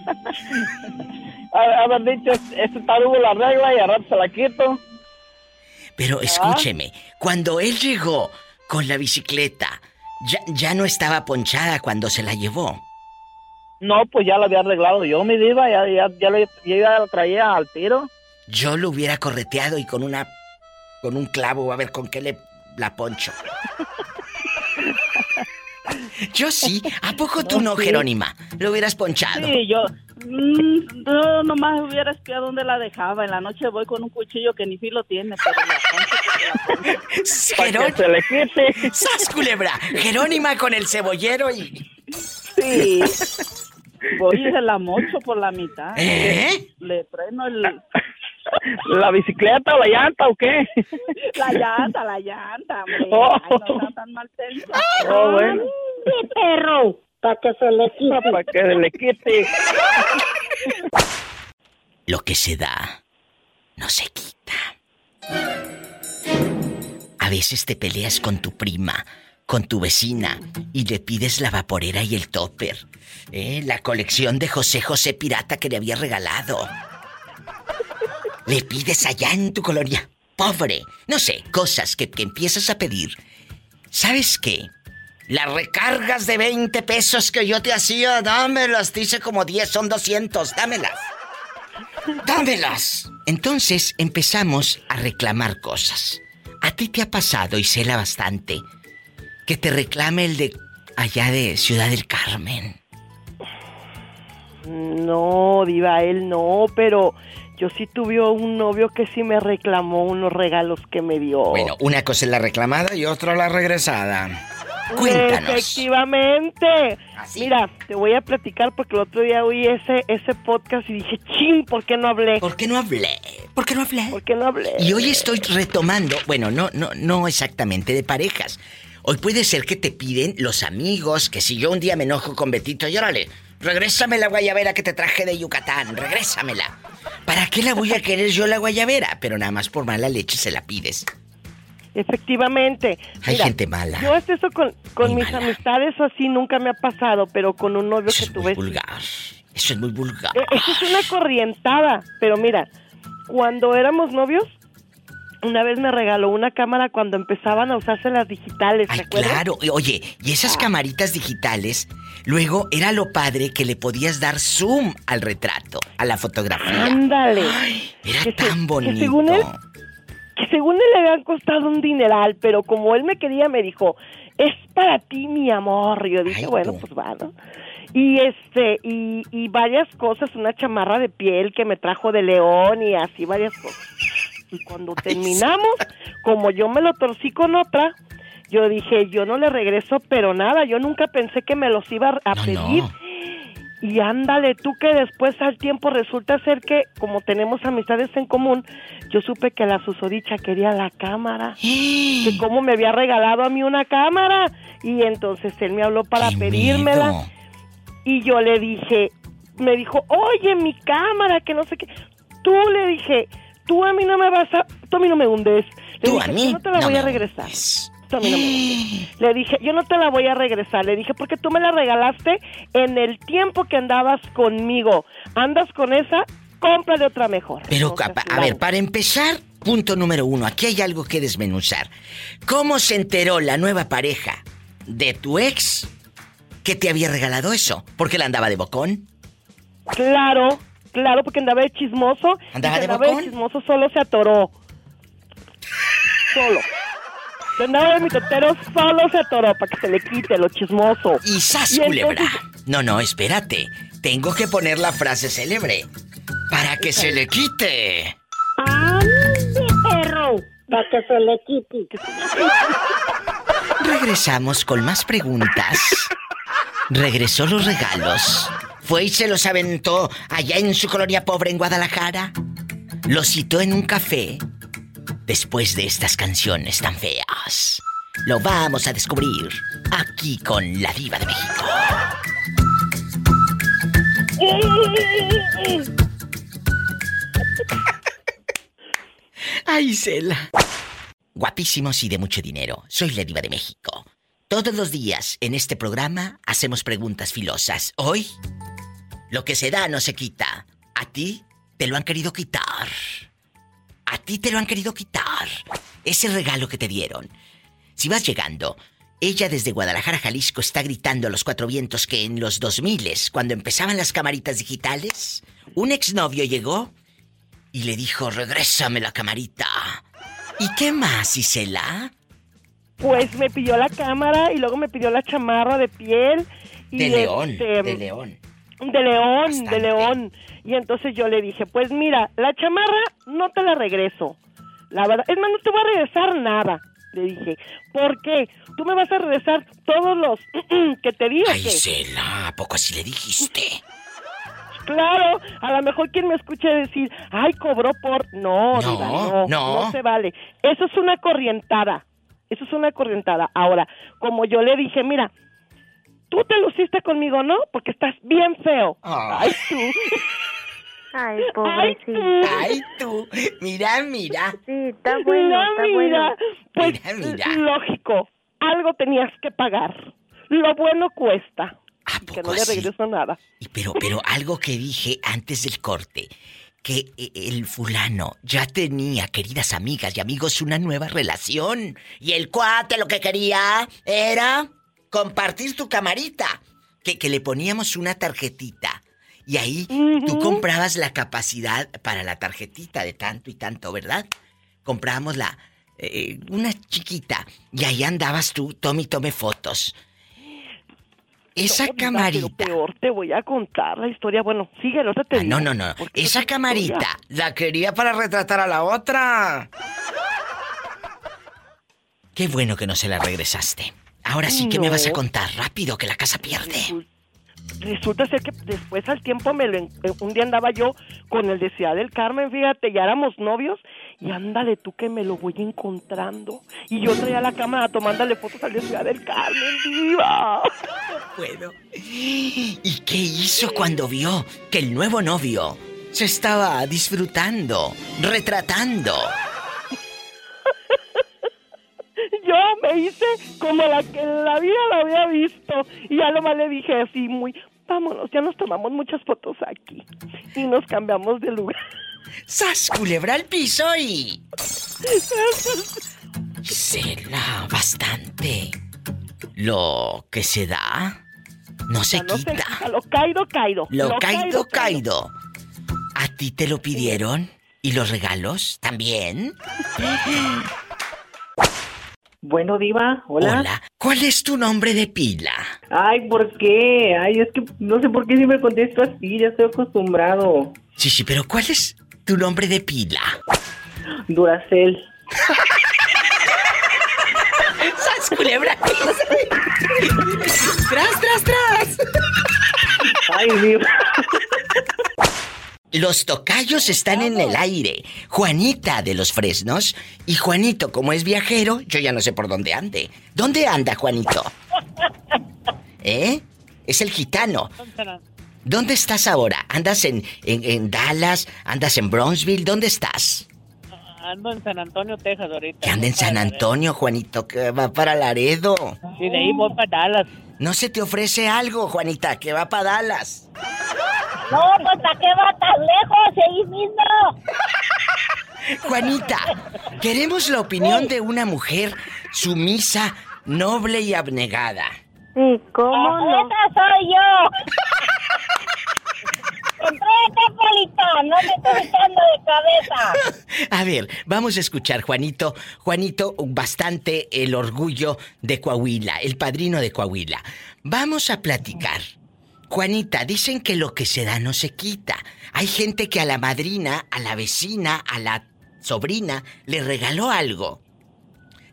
haber dicho, este tarugo la regla y ahora se la quito. Pero escúcheme, cuando él llegó con la bicicleta, ya, ya no estaba ponchada cuando se la llevó. No, pues ya la había arreglado yo, mi diva, ya, ya, ya, ya la traía al tiro. Yo lo hubiera correteado y con una con un clavo a ver con qué le la poncho. Yo sí. ¿A poco tú no, Jerónima? Lo hubieras ponchado. Sí, yo. Mm, yo nomás hubiera espiado dónde la dejaba. En la noche voy con un cuchillo que ni filo tiene, pero la poncho se le quite. ¡Sas, culebra! Jerónima con el cebollero y. Sí. Voy y se la mocho por la mitad. ¿Eh? Le freno el. ¿La bicicleta o la llanta o qué? La llanta, la llanta, hombre. Oh. no tan mal Oh, bueno. ¡Mi perro! Para que se le quite. Para que se le quite. Lo que se da, no se quita. A veces te peleas con tu prima, con tu vecina, y le pides la vaporera y el topper. ¿eh? La colección de José José Pirata que le había regalado. Le pides allá en tu colonia. Pobre. No sé, cosas que, que empiezas a pedir. ¿Sabes qué? Las recargas de 20 pesos que yo te hacía, dámelas. Dice como 10, son 200. Dámelas. Dámelas. Entonces empezamos a reclamar cosas. A ti te ha pasado, y cela bastante, que te reclame el de allá de Ciudad del Carmen. No, diva, él no, pero yo sí tuve un novio que sí me reclamó unos regalos que me dio. Bueno, una cosa es la reclamada y otra la regresada. Cuéntanos. Efectivamente. Mira, te voy a platicar porque el otro día oí ese, ese podcast y dije, ching, ¿por qué no hablé? ¿Por qué no hablé? ¿Por qué no hablé? ¿Por qué no hablé? Y hoy estoy retomando, bueno, no, no, no exactamente de parejas. Hoy puede ser que te piden los amigos, que si yo un día me enojo con Betito, llórale, regrésame la guayabera que te traje de Yucatán, regrésamela. ¿Para qué la voy a querer yo la guayabera? Pero nada más por mala leche se la pides. Efectivamente. Hay gente mala. Yo es eso con, mis amistades así nunca me ha pasado, pero con un novio que tuve. Es muy vulgar. Eso es muy vulgar. Eh, eso es una corrientada. Pero mira, cuando éramos novios, una vez me regaló una cámara cuando empezaban a usarse las digitales. Ay, claro. Oye, y esas camaritas digitales, luego era lo padre que le podías dar zoom al retrato, a la fotografía. Ándale. era tan bonito. según él, que según él le habían costado un dineral, pero como él me quería, me dijo, es para ti, mi amor. Yo dije, bueno, pues va, Y este, y, y varias cosas, una chamarra de piel que me trajo de León y así varias cosas. Y cuando terminamos, como yo me lo torcí con otra, yo dije, yo no le regreso, pero nada, yo nunca pensé que me los iba a pedir. Y ándale, tú que después al tiempo resulta ser que, como tenemos amistades en común, yo supe que la susodicha quería la cámara. que como me había regalado a mí una cámara. Y entonces él me habló para pedírmela. Y yo le dije, me dijo, oye, mi cámara, que no sé qué. Tú le dije, tú a mí no me vas a, tú a mí no me hundes. tú a mí no te la voy a regresar. a mí no me Le dije, yo no te la voy a regresar. Le dije, porque tú me la regalaste en el tiempo que andabas conmigo. Andas con esa, cómprale otra mejor. Pero, a, ver, para empezar, punto número uno, aquí hay algo que desmenuzar. ¿Cómo se enteró la nueva pareja de tu ex que te había regalado eso? ¿Porque la andaba de bocón? Claro, claro, porque andaba de chismoso. ¿Andaba, de, andaba de chismoso, solo se atoró. Solo. andaba de mi totero, solo se atoró para que se le quite lo chismoso. Y sas, culebra. No, no, espérate. Tengo que poner la frase célebre. Para que se le quite. ¡Ande, perro! Para que se le quite. Regresamos con más preguntas. Regresó los regalos. Fue y se los aventó allá en su colonia pobre en Guadalajara. Los citó en un café. Después de estas canciones tan feas. Lo vamos a descubrir aquí con la diva de México. Ay, Cela. Guapísimos y de mucho dinero. Soy la diva de México. Todos los días en este programa hacemos preguntas filosas. Hoy, lo que se da no se quita. A ti te lo han querido quitar. A ti te lo han querido quitar. Ese regalo que te dieron. Si vas llegando, ella desde Guadalajara, Jalisco, está gritando a los cuatro vientos que en los 2000, cuando empezaban las camaritas digitales, un exnovio llegó y le dijo, regrésame la camarita. ¿Y qué más, Isela? Pues me pidió la cámara y luego me pidió la chamarra de piel. Y de león, este, de león. De león, de león. Y entonces yo le dije, pues mira, la chamarra no te la regreso. La verdad, es más, no te voy a regresar nada. Le dije, ¿por qué? Tú me vas a regresar todos los que te dije. Ay, Isela, ¿a poco así le dijiste? Claro, a lo mejor quien me escuche decir, ay, cobró por... No, no, no, no, se vale. Eso es una corrientada. Eso es una corrientada. Ahora, como yo le dije, mira, tú te luciste conmigo, ¿no? Porque estás bien feo. Ah. Ay, tú. Ay, pobrecita. Ay, tú. Mira, mira. Sí, está bueno, mira, está mira. bueno. Pues, Mira, mira. lógico. Algo tenías que pagar. Lo bueno cuesta. ¿A Que no le regreso nada. Y pero, pero algo que dije antes del corte, que eh, el fulano ya tenía, queridas amigas y amigos, una nueva relación. Y el cuate lo que quería era compartir tu camarita. Que, que le poníamos una tarjetita. Y ahí tú comprabas la capacidad para la tarjetita de tanto y tanto, ¿verdad? Comprábamos la... eh, una chiquita. Y ahí andabas tú, tome y tome fotos. Esa No, camarita. Pero peor te voy a contar la historia. Bueno, sigue, no te Ah, no, no, no. Esa es camarita historia. la quería para retratar a la otra. Qué bueno que no se la regresaste. Ahora sí que me vas a contar rápido que la casa pierde. Resulta ser que después al tiempo me lo un día andaba yo con el de Ciudad del Carmen, fíjate, ya éramos novios y ándale tú que me lo voy encontrando. Y yo traía la cámara tomándole fotos al de Ciudad del Carmen, viva. puedo. ¿Y qué hizo cuando vio que el nuevo novio se estaba disfrutando, retratando? Yo me hice como la que en la vida la había visto y ya nomás le dije así muy, vámonos, ya nos tomamos muchas fotos aquí y nos cambiamos de lugar. ¡Sas, culebra al piso y... Cela, bastante. Lo que se da, no se no quita. lo caído, caído. Lo caído, caído. ¿A ti te lo pidieron? ¿Y los regalos también? Bueno, Diva, hola. Hola. ¿Cuál es tu nombre de pila? Ay, ¿por qué? Ay, es que no sé por qué siempre contesto así, ya estoy acostumbrado. Sí, sí, pero ¿cuál es tu nombre de pila? Duracel. ¡Sas, culebra! ¡Tras, tras, tras! Ay, Diva. Los tocayos están en el aire. Juanita de los Fresnos y Juanito, como es viajero, yo ya no sé por dónde ande. ¿Dónde anda Juanito? ¿Eh? Es el gitano. ¿Dónde estás ahora? ¿Andas en, en, en Dallas? ¿Andas en Brownsville? ¿Dónde estás? ando en San Antonio, Texas ahorita. ¿Qué anda en San Antonio, Juanito? Que va para Laredo. Sí, de ahí voy para Dallas. ¿No se te ofrece algo, Juanita, que va para Dallas? No, pues ¿para qué va tan lejos? Ahí mismo. Juanita, queremos la opinión de una mujer sumisa, noble y abnegada. Sí, ¿cómo no? Esa soy yo. no me estoy echando de cabeza. A ver, vamos a escuchar, Juanito. Juanito, bastante el orgullo de Coahuila, el padrino de Coahuila. Vamos a platicar. Juanita, dicen que lo que se da no se quita. Hay gente que a la madrina, a la vecina, a la sobrina le regaló algo.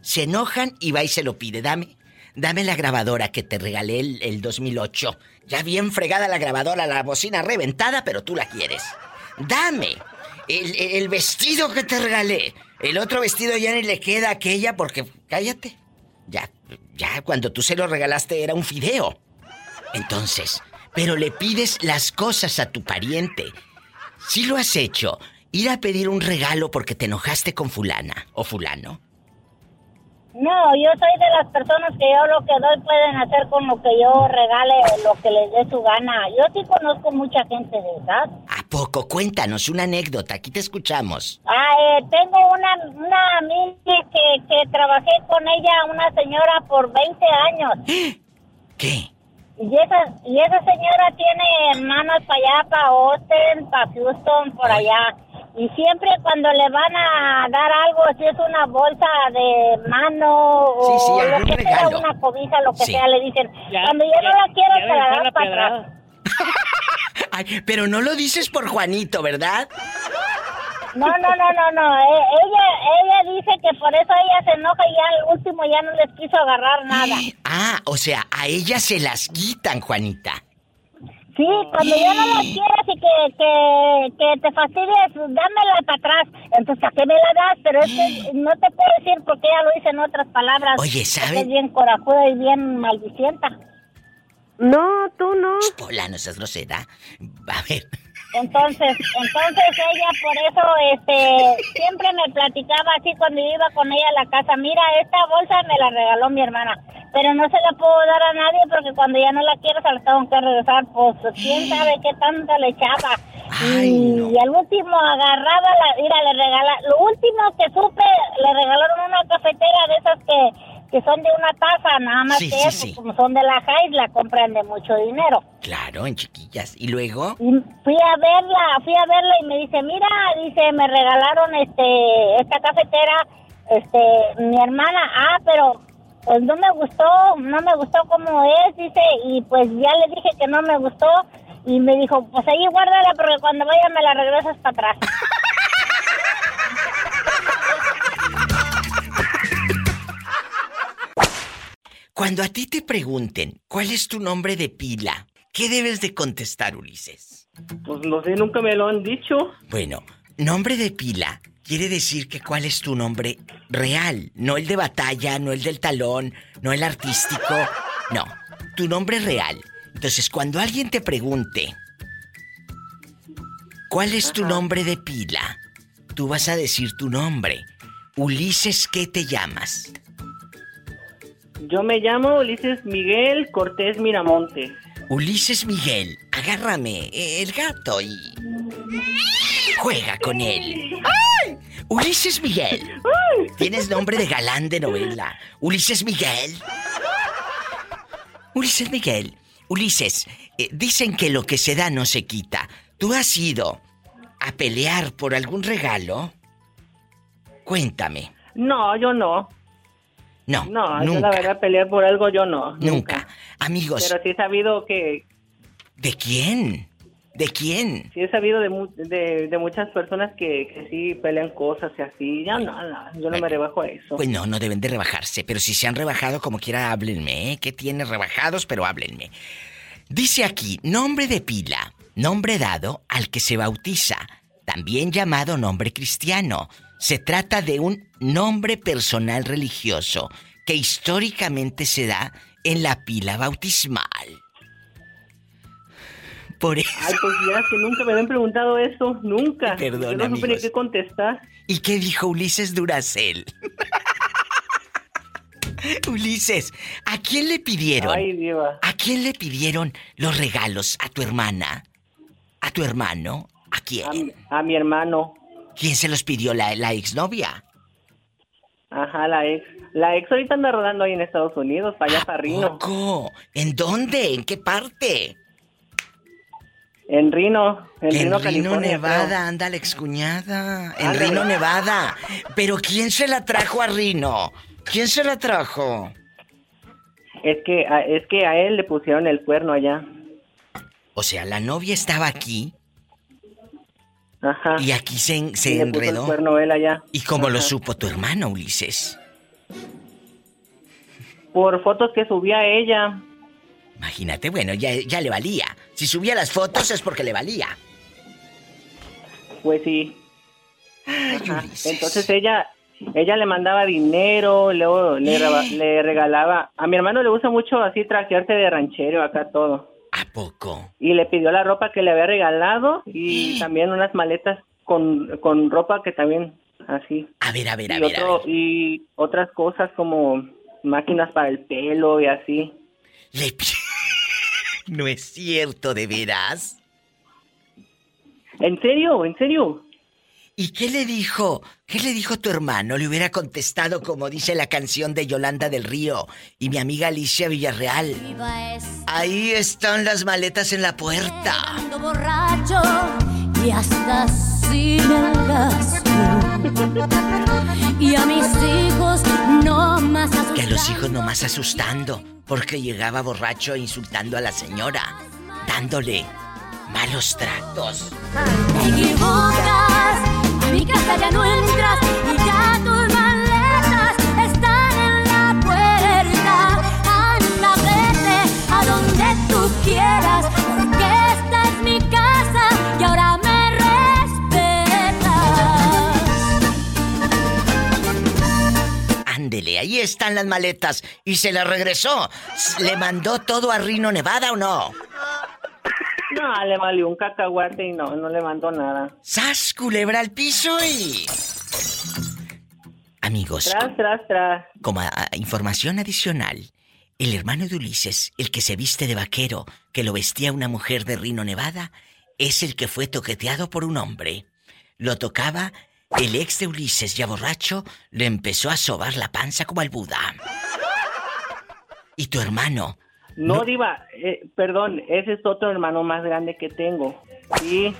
Se enojan y va y se lo pide. Dame, dame la grabadora que te regalé el, el 2008. Ya bien fregada la grabadora, la bocina reventada, pero tú la quieres. Dame el, vestido que te regalé. El otro vestido ya ni le queda a aquella porque... Cállate. Ya, ya cuando tú se lo regalaste era un fideo. Entonces, pero le pides las cosas a tu pariente. Si lo has hecho, ir a pedir un regalo porque te enojaste con fulana o fulano. No, yo soy de las personas que yo lo que doy pueden hacer con lo que yo regale lo que les dé su gana. Yo sí conozco mucha gente de esas. ¿A poco? Cuéntanos una anécdota, aquí te escuchamos. Ah, eh, tengo una, una amiga que, que trabajé con ella, una señora por 20 años. ¿Qué? Y esa, y esa señora tiene hermanos para allá, para Austin, para Houston, por allá. Y siempre cuando le van a dar algo, si es una bolsa de mano o lo que sea, una cobija, lo que sea, le dicen, cuando yo no la quiero, te la dan para atrás. Ay, pero no lo dices por Juanito, ¿verdad? No, no, no, no, no. Eh, ella, ella dice que por eso ella se enoja y ya al último ya no les quiso agarrar nada. Ah, o sea, a ella se las quitan, Juanita. Sí, cuando ya no la quieres y que, que, que te fastidies, dámela para atrás. Entonces, ¿a qué me la das? Pero es que no te puedo decir porque ella lo dice en otras palabras. Oye, ¿sabes? Es bien corajuda y bien maldicienta. No, tú no. Hola, no seas grosera. A ver. Entonces, entonces ella por eso, este, siempre me platicaba así cuando iba con ella a la casa. Mira, esta bolsa me la regaló mi hermana pero no se la puedo dar a nadie porque cuando ya no la quiero se la tengo que regresar, pues quién sabe qué tanto le echaba. y, al último agarraba la, mira, le regala, lo último que supe, le regalaron una cafetera de esas que, que son de una taza, nada más que eso, como son de la Jais, la compran de mucho dinero. Claro, en chiquillas. ¿Y luego? fui a verla, fui a verla y me dice, mira, dice, me regalaron este, esta cafetera, este, mi hermana, ah, pero pues no me gustó, no me gustó como es, dice, y pues ya le dije que no me gustó y me dijo, pues ahí guárdala porque cuando vaya me la regresas para atrás. Cuando a ti te pregunten cuál es tu nombre de pila, ¿qué debes de contestar, Ulises? Pues no sé, nunca me lo han dicho. Bueno, nombre de pila quiere decir que cuál es tu nombre real, no el de batalla, no el del talón, no el artístico, no, tu nombre real. Entonces, cuando alguien te pregunte, ¿cuál es tu nombre de pila? Tú vas a decir tu nombre. Ulises, ¿qué te llamas? Yo me llamo Ulises Miguel Cortés Miramonte. Ulises Miguel, agárrame el gato y juega con él. ¡Ay! Ulises Miguel. Tienes nombre de galán de novela. Ulises Miguel. Ulises Miguel. Ulises, eh, dicen que lo que se da no se quita. ¿Tú has ido a pelear por algún regalo? Cuéntame. No, yo no. No, no, nunca. la verdad pelear por algo yo no. Nunca. Amigos. Pero sí he sabido que... ¿De quién? ¿De quién? Sí he sabido de, de, muchas personas que, sí pelean cosas y así. Ya no, no yo no me rebajo a eso. Pues no, no deben de rebajarse. Pero si se han rebajado, como quiera, háblenme. ¿eh? ¿Qué tiene rebajados? Pero háblenme. Dice aquí, nombre de pila, nombre dado al que se bautiza, también llamado nombre cristiano. Se trata de un nombre personal religioso que históricamente se da en la pila bautismal. Por eso. Ay, pues ya, que nunca me habían preguntado eso, nunca. Perdón, Yo no supe qué contestar. ¿Y qué dijo Ulises Duracel? Ulises, ¿a quién le pidieron? Ay, diva. ¿A quién le pidieron los regalos? ¿A tu hermana? ¿A tu hermano? ¿A quién? A, mi hermano. ¿Quién se los pidió? ¿La, la exnovia? Ajá, la ex. La ex ahorita anda rodando ahí en Estados Unidos, para allá, para Rino. ¿En dónde? ¿En qué parte? En Rino, en, Rino, Rino Nevada, anda la excuñada. En Rino, Nevada. Pero ¿quién se la trajo a Rino? ¿Quién se la trajo? Es que, es que a él le pusieron el cuerno allá. O sea, la novia estaba aquí. Ajá. Y aquí se, se enredó. allá. ¿Y cómo lo supo tu hermano, Ulises? Por fotos que subía ella. Imagínate, bueno, ya, ya le valía. Si subía las fotos es porque le valía. Pues sí. Entonces ella ella le mandaba dinero, luego le, le, regalaba. A mi hermano le gusta mucho así trajearse de ranchero acá todo. ¿A poco? Y le pidió la ropa que le había regalado y también unas maletas con, con ropa que también así. A ver, a ver, a, ver, Y otras cosas como máquinas para el pelo y así. Le... no es cierto, de veras. ¿En serio? ¿En serio? ¿Y qué le dijo? ¿Qué le dijo tu hermano? Le hubiera contestado como dice la canción de Yolanda del Río y mi amiga Alicia Villarreal. Ahí están las maletas en la puerta. borracho y hasta sin Y a mis hijos no más Que a los hijos no más asustando porque llegaba borracho insultando a la señora, dándole malos tratos. Te equivocas ya no entras y ya tus maletas están en la puerta. Anda, vete a donde tú quieras, porque esta es mi casa y ahora me respetas. Ándele, ahí están las maletas y se las regresó. ¿Le mandó todo a Rino Nevada o no? No, le valió un cacahuate y no, no le mandó nada. ¡Sas, culebra al piso y... Amigos. Tras, tras, tras. Como información adicional, el hermano de Ulises, el que se viste de vaquero, que lo vestía una mujer de Rino Nevada, es el que fue toqueteado por un hombre. Lo tocaba, el ex de Ulises, ya borracho, le empezó a sobar la panza como al Buda. Y tu hermano, no, Diva, eh, perdón, ese es otro hermano más grande que tengo. Sí.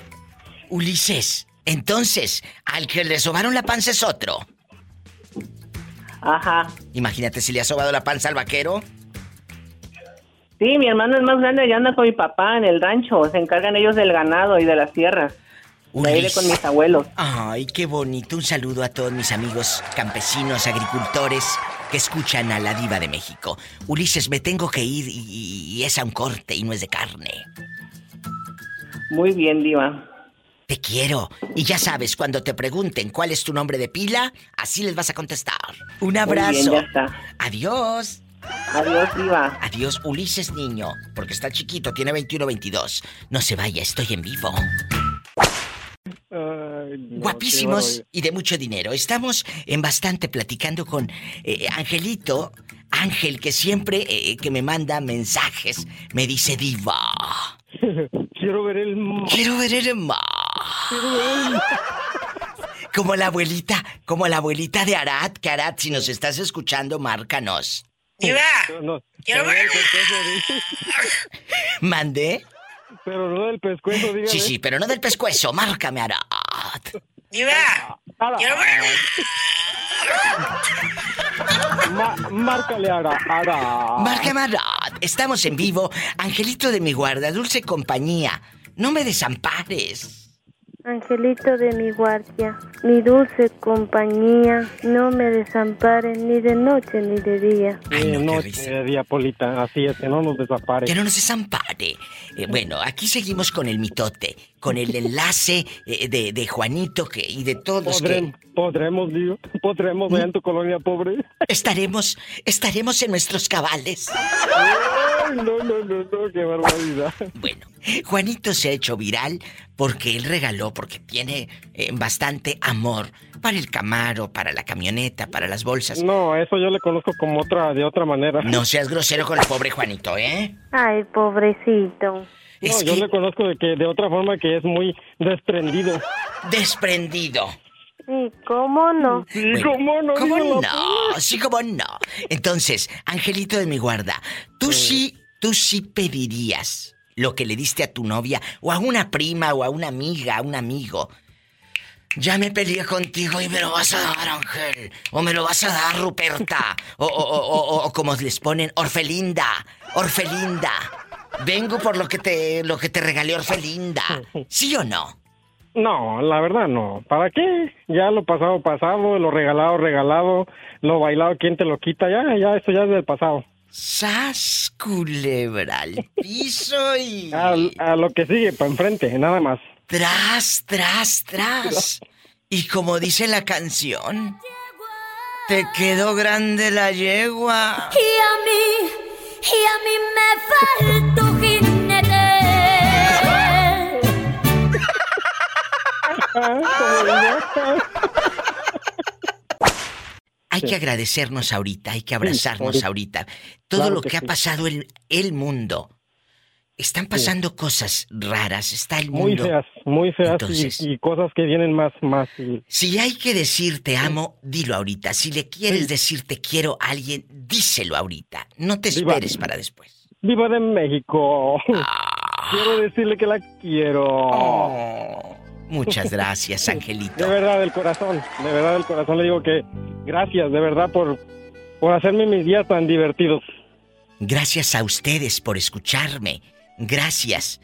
Ulises, entonces, al que le sobaron la panza es otro. Ajá. Imagínate si le ha sobado la panza al vaquero. Sí, mi hermano es más grande, ya anda con mi papá en el rancho. Se encargan ellos del ganado y de las tierras. Ulises. con mis abuelos. Ay, qué bonito. Un saludo a todos mis amigos campesinos, agricultores que escuchan a la diva de México. Ulises, me tengo que ir y, es a un corte y no es de carne. Muy bien, diva. Te quiero. Y ya sabes, cuando te pregunten cuál es tu nombre de pila, así les vas a contestar. Un abrazo. Muy bien, ya está. Adiós. Adiós, diva. Adiós, Ulises niño, porque está chiquito, tiene 21 22. No se vaya, estoy en vivo. Guapísimos y de mucho dinero. Estamos en bastante platicando con eh, Angelito. Ángel, que siempre eh, que me manda mensajes me dice diva. Quiero ver el mar. Quiero ver el mar. Como la abuelita, como la abuelita de Arad, que Arad, si nos estás escuchando, márcanos. Diva. quiero ver el. ¿Mande? Pero no del pescuezo, dígame. Sí, sí, pero no del pescuezo. Márcame, Arad. Diva, quiero ver... márcale, Arad. Márcame, Arad. Estamos en vivo. Angelito de mi guarda, dulce compañía. No me desampares. Angelito de mi guardia, mi dulce compañía, no me desampares ni de noche ni de día. Ni de noche ni de día, Polita, así es, que no nos desampare. Que no nos desampare. Eh, bueno, aquí seguimos con el mitote, con el enlace eh, de, de, Juanito que, y de todos que... Podremos, digo, podremos, ver en tu colonia pobre. Estaremos, estaremos en nuestros cabales. Ay, no, no, no, no, qué barbaridad. Bueno, Juanito se ha hecho viral porque él regaló, porque tiene eh, bastante amor para el camaro, para la camioneta, para las bolsas. No, eso yo le conozco como otra, de otra manera. No seas grosero con el pobre Juanito, ¿eh? Ay, pobrecito. No, yo le conozco de que de otra forma que es muy desprendido. Desprendido. Sí, ¿cómo no? Sí, ¿cómo no? ¿Cómo no? Sí, ¿cómo no? Entonces, Angelito de mi guarda, tú sí, tú sí pedirías lo que le diste a tu novia o a una prima o a una amiga, a un amigo. Ya me peleé contigo y me lo vas a dar, Ángel. O me lo vas a dar, Ruperta. O, o, o, o como les ponen, Orfelinda. Orfelinda. Vengo por lo que te, lo que te regalé Orfelinda. ¿Sí o no? No, la verdad no. ¿Para qué? Ya lo pasado, pasado, lo regalado, regalado, lo bailado, ¿quién te lo quita? Ya, ya, eso ya es del pasado. ¡Sas, culebra al piso y... A, a lo que sigue, para enfrente, nada más. Tras, tras, tras. Y como dice la canción, te quedó grande la yegua. Y a mí, y a mí me faltó jinete. Hay que agradecernos ahorita, hay que abrazarnos ahorita. Todo Claro lo que que ha sí. pasado en el mundo. Están pasando cosas raras, está el Muy mundo. feas, muy feas Entonces- y, cosas que vienen más, más. y- Si hay que decir te amo, dilo ahorita. Si le quieres decir te quiero a alguien, díselo ahorita. No te esperes para después. Viva de México. Ah. Quiero decirle que la quiero. Oh, Muchas gracias, Angelito. De verdad, del corazón, de verdad, del corazón le digo que gracias, de verdad, por, por hacerme mis días tan divertidos. Gracias a ustedes por escucharme. Gracias.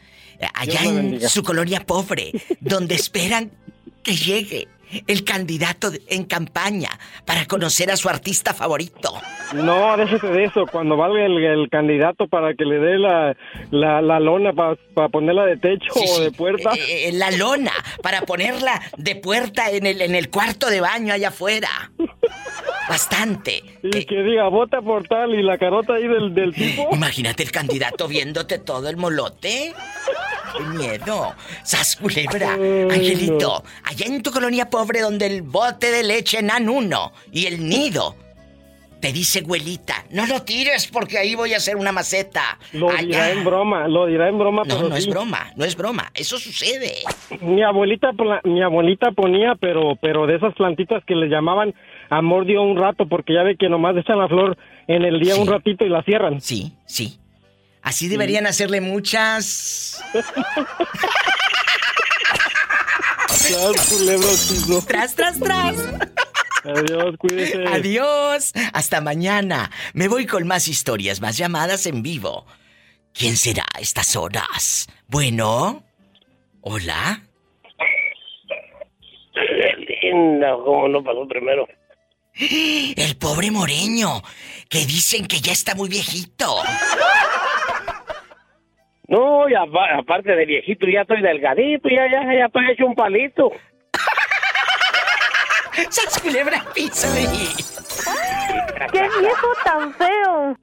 Allá en su colonia pobre, donde esperan que llegue el candidato en campaña para conocer a su artista favorito. No, déjese de eso, cuando valga el, el candidato para que le dé la, la, la lona para ponerla de techo Sí, o de puerta. Eh, eh, la lona para ponerla de puerta en el, en el cuarto de baño allá afuera. Bastante. Y que diga, vota por tal y la carota ahí del, del tipo. Imagínate el candidato viéndote todo el molote. ¡Qué miedo! ¡Sas culebra! Angelito, allá en tu colonia pobre donde el bote de leche nan uno y el nido. Te dice güelita, no lo tires porque ahí voy a hacer una maceta. Lo dirá en broma, lo dirá en broma, No, pero no es broma, no es broma. Eso sucede. Mi abuelita, mi abuelita ponía, pero, pero de esas plantitas que le llamaban amor dio un rato, porque ya ve que nomás echan la flor en el día un ratito y la cierran. Sí, sí. Así deberían hacerle muchas. Tras, tras, tras. Adiós, cuídese. Adiós. Hasta mañana. Me voy con más historias, más llamadas en vivo. ¿Quién será a estas horas? Bueno. Hola. Linda, ¿cómo no pasó primero? El pobre Moreño, que dicen que ya está muy viejito. No, y apa- aparte de viejito, ya estoy delgadito, ya, ya, ya estoy hecho un palito. ¡Sas culebra piso! ¡Qué viejo tan feo!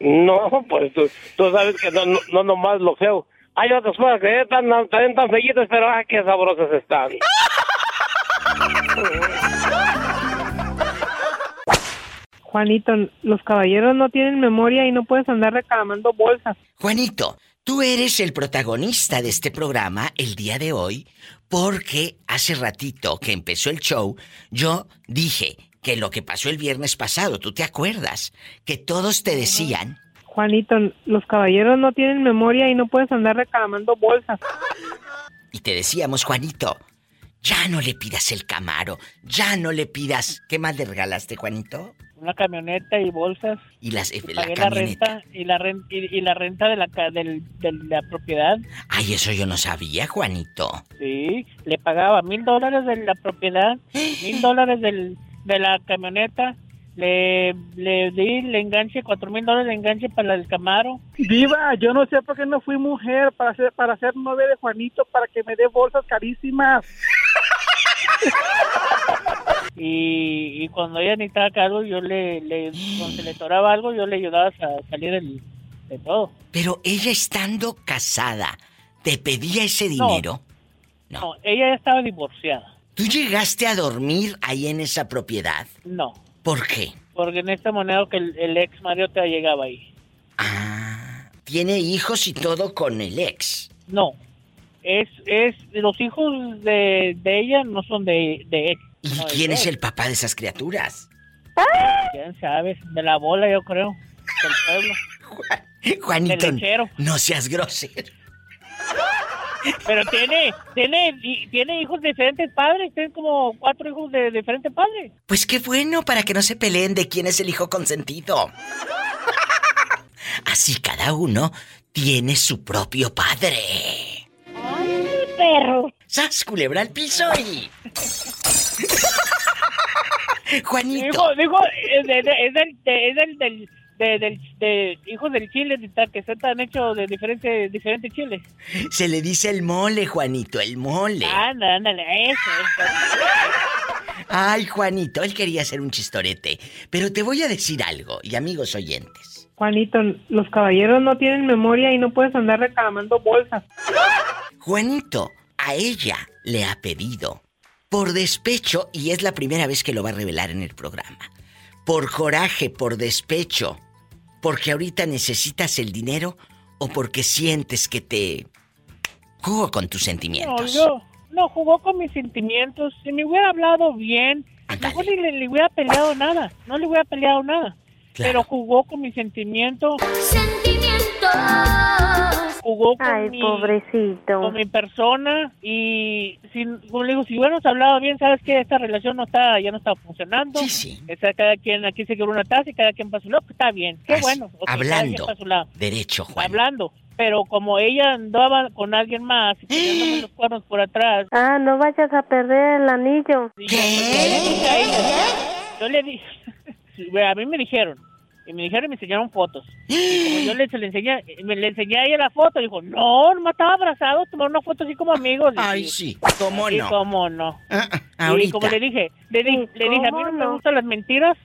No, pues tú, tú sabes que no, no, no nomás lo feo. Hay otras cosas que están tan, tan fellitas, pero ah, qué sabrosas están. Juanito, los caballeros no tienen memoria y no puedes andar reclamando bolsas. Juanito, tú eres el protagonista de este programa el día de hoy porque hace ratito que empezó el show, yo dije que lo que pasó el viernes pasado, ¿tú te acuerdas? Que todos te decían, Juanito, los caballeros no tienen memoria y no puedes andar reclamando bolsas. y te decíamos, Juanito, ya no le pidas el camaro, ya no le pidas... ¿Qué más le regalaste, Juanito? Una camioneta y bolsas. Y las, la Pagué la renta y la renta y, y la renta de la ca- del- de la propiedad. Ay, eso yo no sabía, Juanito. Sí, le pagaba mil dólares de la propiedad, mil dólares del, de la camioneta. Le, le di el enganche, cuatro mil dólares de enganche para el Camaro. Diva, yo no sé por qué no fui mujer para ser, para ser novia de Juanito para que me dé bolsas carísimas. Y, y cuando ella necesitaba algo, yo le, le cuando se le toraba algo, yo le ayudaba a salir de todo. Pero ella estando casada, ¿te pedía ese dinero? No, no ella ya estaba divorciada. ¿Tú llegaste a dormir ahí en esa propiedad? No. ¿Por qué? Porque en este moneda que el, ex Mario te llegaba ahí. Ah, tiene hijos y todo con el ex. No, es, es, los hijos de, ella no son de, de él. ¿Y quién es el papá de esas criaturas? ¿Quién sabe? De la bola, yo creo. Del pueblo. Juanito, no seas grosero. Pero tiene, tiene, tiene hijos de diferentes padres, tiene como cuatro hijos de diferentes padres. Pues qué bueno para que no se peleen de quién es el hijo consentido. Así cada uno tiene su propio padre. ¡Ay, perro! ¡Sas, culebra al piso y... Juanito. Dijo, dijo, es, del, es del de, de, de, hijos del chile que se están hechos de diferentes diferentes chiles. Se le dice el mole, Juanito, el mole. Ándale, ándale, eso. Ay, Juanito, él quería hacer un chistorete. Pero te voy a decir algo, y amigos oyentes. Juanito, los caballeros no tienen memoria y no puedes andar reclamando bolsas. Juanito, a ella le ha pedido por despecho, y es la primera vez que lo va a revelar en el programa. Por coraje, por despecho, porque ahorita necesitas el dinero o porque sientes que te jugó con tus sentimientos. No, yo no jugó con mis sentimientos. Si me hubiera hablado bien, no le, le, hubiera peleado nada. No le hubiera peleado nada. Pero jugó con mis sentimientos. Sentimientos. Jugó con mi, pobrecito. Con mi persona y si, como le digo, si hubiéramos hablado bien, sabes que esta relación no está, ya no está funcionando. Sí, sí. cada quien aquí se quedó una taza y cada quien pasó su lado, está bien, qué bueno. hablando. Derecho, Juan. Hablando pero como ella andaba con alguien más y los cuernos por atrás. Ah, no vayas a perder el anillo. ¿Qué? Yo le dije, a mí me dijeron, y me dijeron y me enseñaron fotos. Y como yo le, le enseñé, me, le enseñé a ella la foto, dijo, no, no estaba abrazado, tomar una foto así como amigos. Ay, sí, cómo no. cómo no. Ah, ah, y como le dije, le, le dije, a mí no, me gustan las mentiras.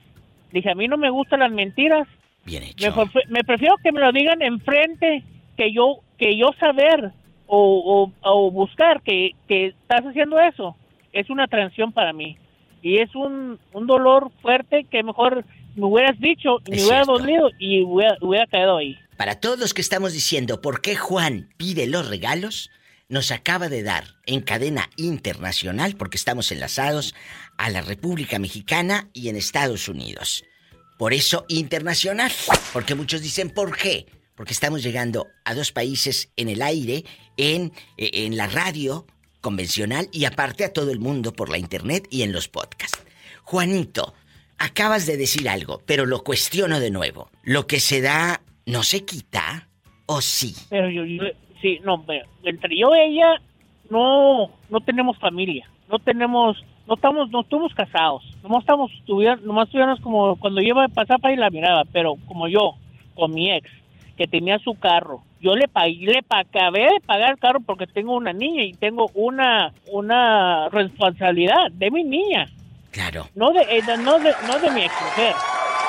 Dije, a mí no me gustan las mentiras. Bien hecho. Me, prefiero que me lo digan enfrente, que yo, que yo saber o, o, o buscar que, que estás haciendo eso. Es una transición para mí. Y es un, un dolor fuerte que mejor me hubieras dicho, me hubiera dolido y hubiera, hubiera quedado ahí. Para todos los que estamos diciendo por qué Juan pide los regalos, nos acaba de dar en cadena internacional, porque estamos enlazados a la República Mexicana y en Estados Unidos. Por eso internacional, porque muchos dicen ¿por qué? Porque estamos llegando a dos países en el aire, en, en la radio convencional y aparte a todo el mundo por la internet y en los podcasts. Juanito, acabas de decir algo, pero lo cuestiono de nuevo. ¿Lo que se da no se quita o sí? Pero yo, sí, no, entre yo y ella no, no tenemos familia, no tenemos, no estamos, no estuvimos casados, nomás estamos, nomás como cuando yo iba a pasar para la miraba, pero como yo, con mi ex, que tenía su carro, yo le pagué, le acabé de pagar el carro porque tengo una niña y tengo una, una responsabilidad de mi niña. Claro. No de, eh, no de, no de mi ex mujer.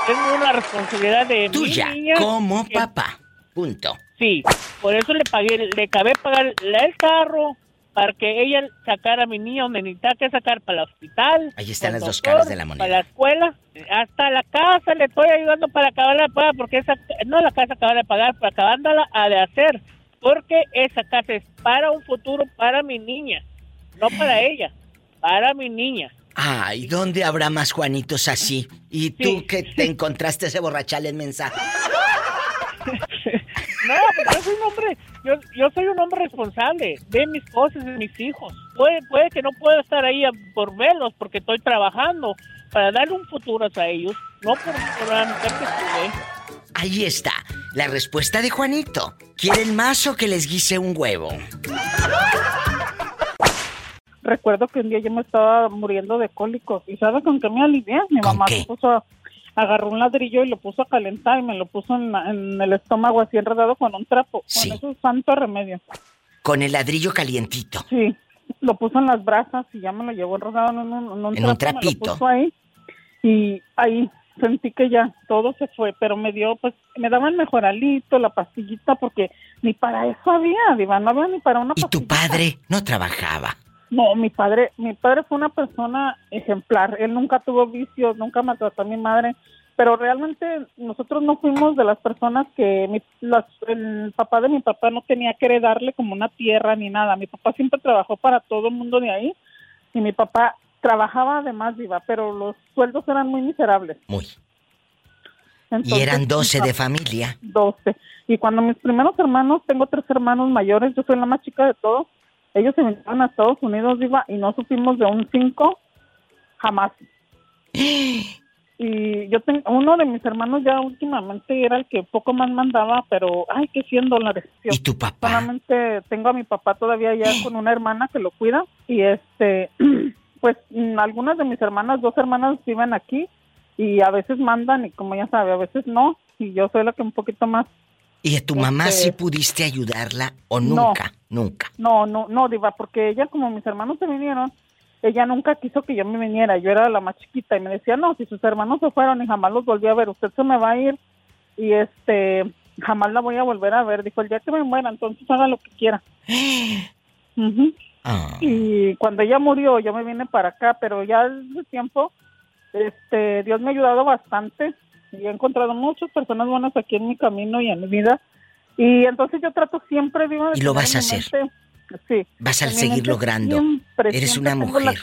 Tengo una responsabilidad de Tuya, mi niña como papá. Punto. Sí, por eso le pagué, le acabé de pagar el carro para que ella sacara a mi niña donde necesitaba que sacar para el hospital. Ahí están las dos caras de la moneda. Para la escuela, hasta la casa le estoy ayudando para acabar de pagar, porque esa, no la casa acaba de pagar, para acabándola a de hacer, porque esa casa es para un futuro para mi niña, no para ella, para mi niña. Ay, ¿dónde habrá más Juanitos así? ¿Y tú que te encontraste ese borrachal en mensaje? No, yo soy un hombre, yo, soy un hombre responsable de mis cosas, de mis hijos. Puede, puede que no pueda estar ahí por verlos porque estoy trabajando para darle un futuro a ellos, no por, por la mujer que estuve. Ahí está, la respuesta de Juanito. ¿Quieren más o que les guise un huevo? recuerdo que un día yo me estaba muriendo de cólicos y ¿sabes con qué me alivié? Mi mamá me puso, agarró un ladrillo y lo puso a calentar y me lo puso en, el estómago así enredado con un trapo. Sí. Con eso es santo remedio. Con el ladrillo calientito. Sí, lo puso en las brasas y ya me lo llevó enredado en un, en un, trapito. ahí y ahí sentí que ya todo se fue, pero me dio, pues, me daban mejoralito, la pastillita, porque ni para eso había, Diva, no había ni para una ¿Y tu padre no trabajaba? No, mi padre, mi padre fue una persona ejemplar, él nunca tuvo vicios, nunca maltrató a mi madre, pero realmente nosotros no fuimos de las personas que mi, el papá de mi papá no tenía que heredarle como una tierra ni nada, mi papá siempre trabajó para todo el mundo de ahí, y mi papá trabajaba además, Diva, pero los sueldos eran muy miserables. Muy. y eran 12 de familia. 12. Y cuando mis primeros hermanos, tengo tres hermanos mayores, yo soy la más chica de todos, ellos se vinieron a Estados Unidos, Diva, y no supimos de un 5 jamás. y yo tengo, uno de mis hermanos ya últimamente era el que poco más mandaba, pero, ay, que 100 dólares. ¿Y tu papá? Solamente tengo a mi papá todavía ya con una hermana que lo cuida, y este... pues mm, algunas de mis hermanas, dos hermanas viven aquí y a veces mandan y como ya sabe, a veces no y yo soy la que un poquito más. ¿Y a tu mamá este, sí pudiste ayudarla o nunca? nunca. No, no, no, Diva, porque ella como mis hermanos se vinieron, ella nunca quiso que yo me viniera, yo era la más chiquita y me decía, no, si sus hermanos se fueron y jamás los volví a ver, usted se me va a ir y este, jamás la voy a volver a ver. Dijo, el día que me muera, entonces haga lo que quiera. Ah. Y cuando ella murió, yo me vine para acá, pero ya hace tiempo, este, Dios me ha ayudado bastante y he encontrado muchas personas buenas aquí en mi camino y en mi vida. Y entonces yo trato siempre, digo, y lo vas a hacer. sí. Vas a seguir logrando. Eres una mujer.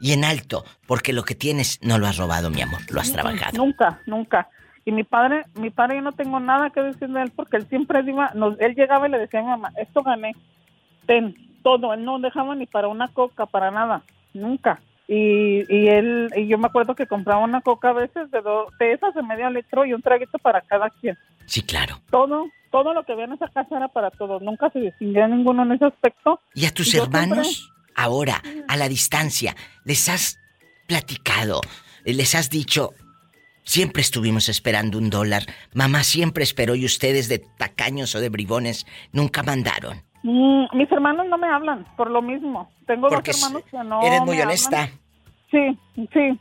Y en alto, porque lo que tienes no lo has robado, mi amor, lo has trabajado. Nunca, nunca. Y mi padre, mi padre yo no tengo nada que decir de él porque él siempre iba, nos, él llegaba y le decía a mi mamá, esto gané, ten, todo, él no dejaba ni para una coca, para nada, nunca. Y, y él, y yo me acuerdo que compraba una coca a veces de, de esas de medio litro y un traguito para cada quien. Sí, claro. Todo, todo lo que había en esa casa era para todos, nunca se distinguía ninguno en ese aspecto. ¿Y a tus hermanos? Ahora, a la distancia, ¿les has platicado? ¿Les has dicho, Siempre estuvimos esperando un dólar. Mamá siempre esperó y ustedes de tacaños o de bribones nunca mandaron. Mm, mis hermanos no me hablan por lo mismo. Tengo dos hermanos que no. Eres muy honesta. Sí, sí.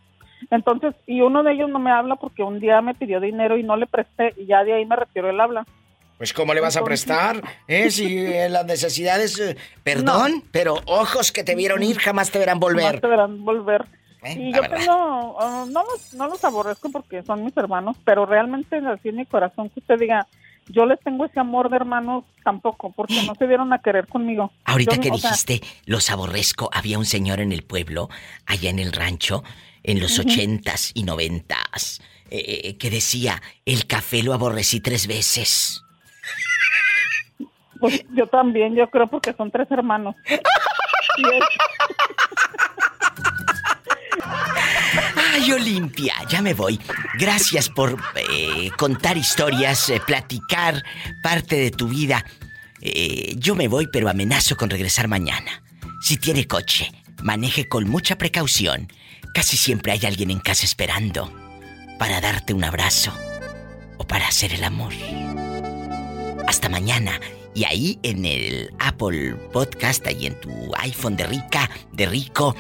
Entonces, y uno de ellos no me habla porque un día me pidió dinero y no le presté y ya de ahí me retiró el habla. Pues ¿cómo le vas a prestar? ¿Eh? Si eh, las necesidades... Eh, perdón, pero ojos que te vieron ir jamás te verán volver. Jamás te verán volver. Eh, y yo tengo... Oh, no, los, no los aborrezco porque son mis hermanos, pero realmente así en mi corazón que usted diga yo les tengo ese amor de hermanos tampoco, porque no se dieron a querer conmigo. Ahorita que dijiste, los aborrezco, había un señor en el pueblo, allá en el rancho, en los ochentas y noventas, eh, eh, que decía, el café lo aborrecí tres veces. Pues yo también, yo creo porque son tres hermanos. Ay, Olimpia, ya me voy. Gracias por eh, contar historias, eh, platicar parte de tu vida. Eh, yo me voy, pero amenazo con regresar mañana. Si tiene coche, maneje con mucha precaución. Casi siempre hay alguien en casa esperando para darte un abrazo o para hacer el amor. Hasta mañana. Y ahí en el Apple Podcast, ahí en tu iPhone de rica, de rico,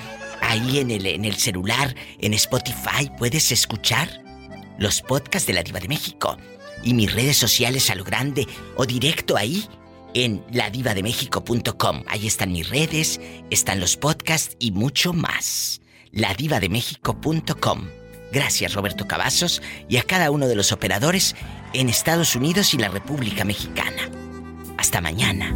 ahí en el, en el celular, en Spotify, puedes escuchar los podcasts de la Diva de México y mis redes sociales a lo grande o directo ahí en ladivademéxico.com. Ahí están mis redes, están los podcasts y mucho más. ladivademéxico.com. Gracias Roberto Cavazos y a cada uno de los operadores en Estados Unidos y la República Mexicana. Hasta mañana.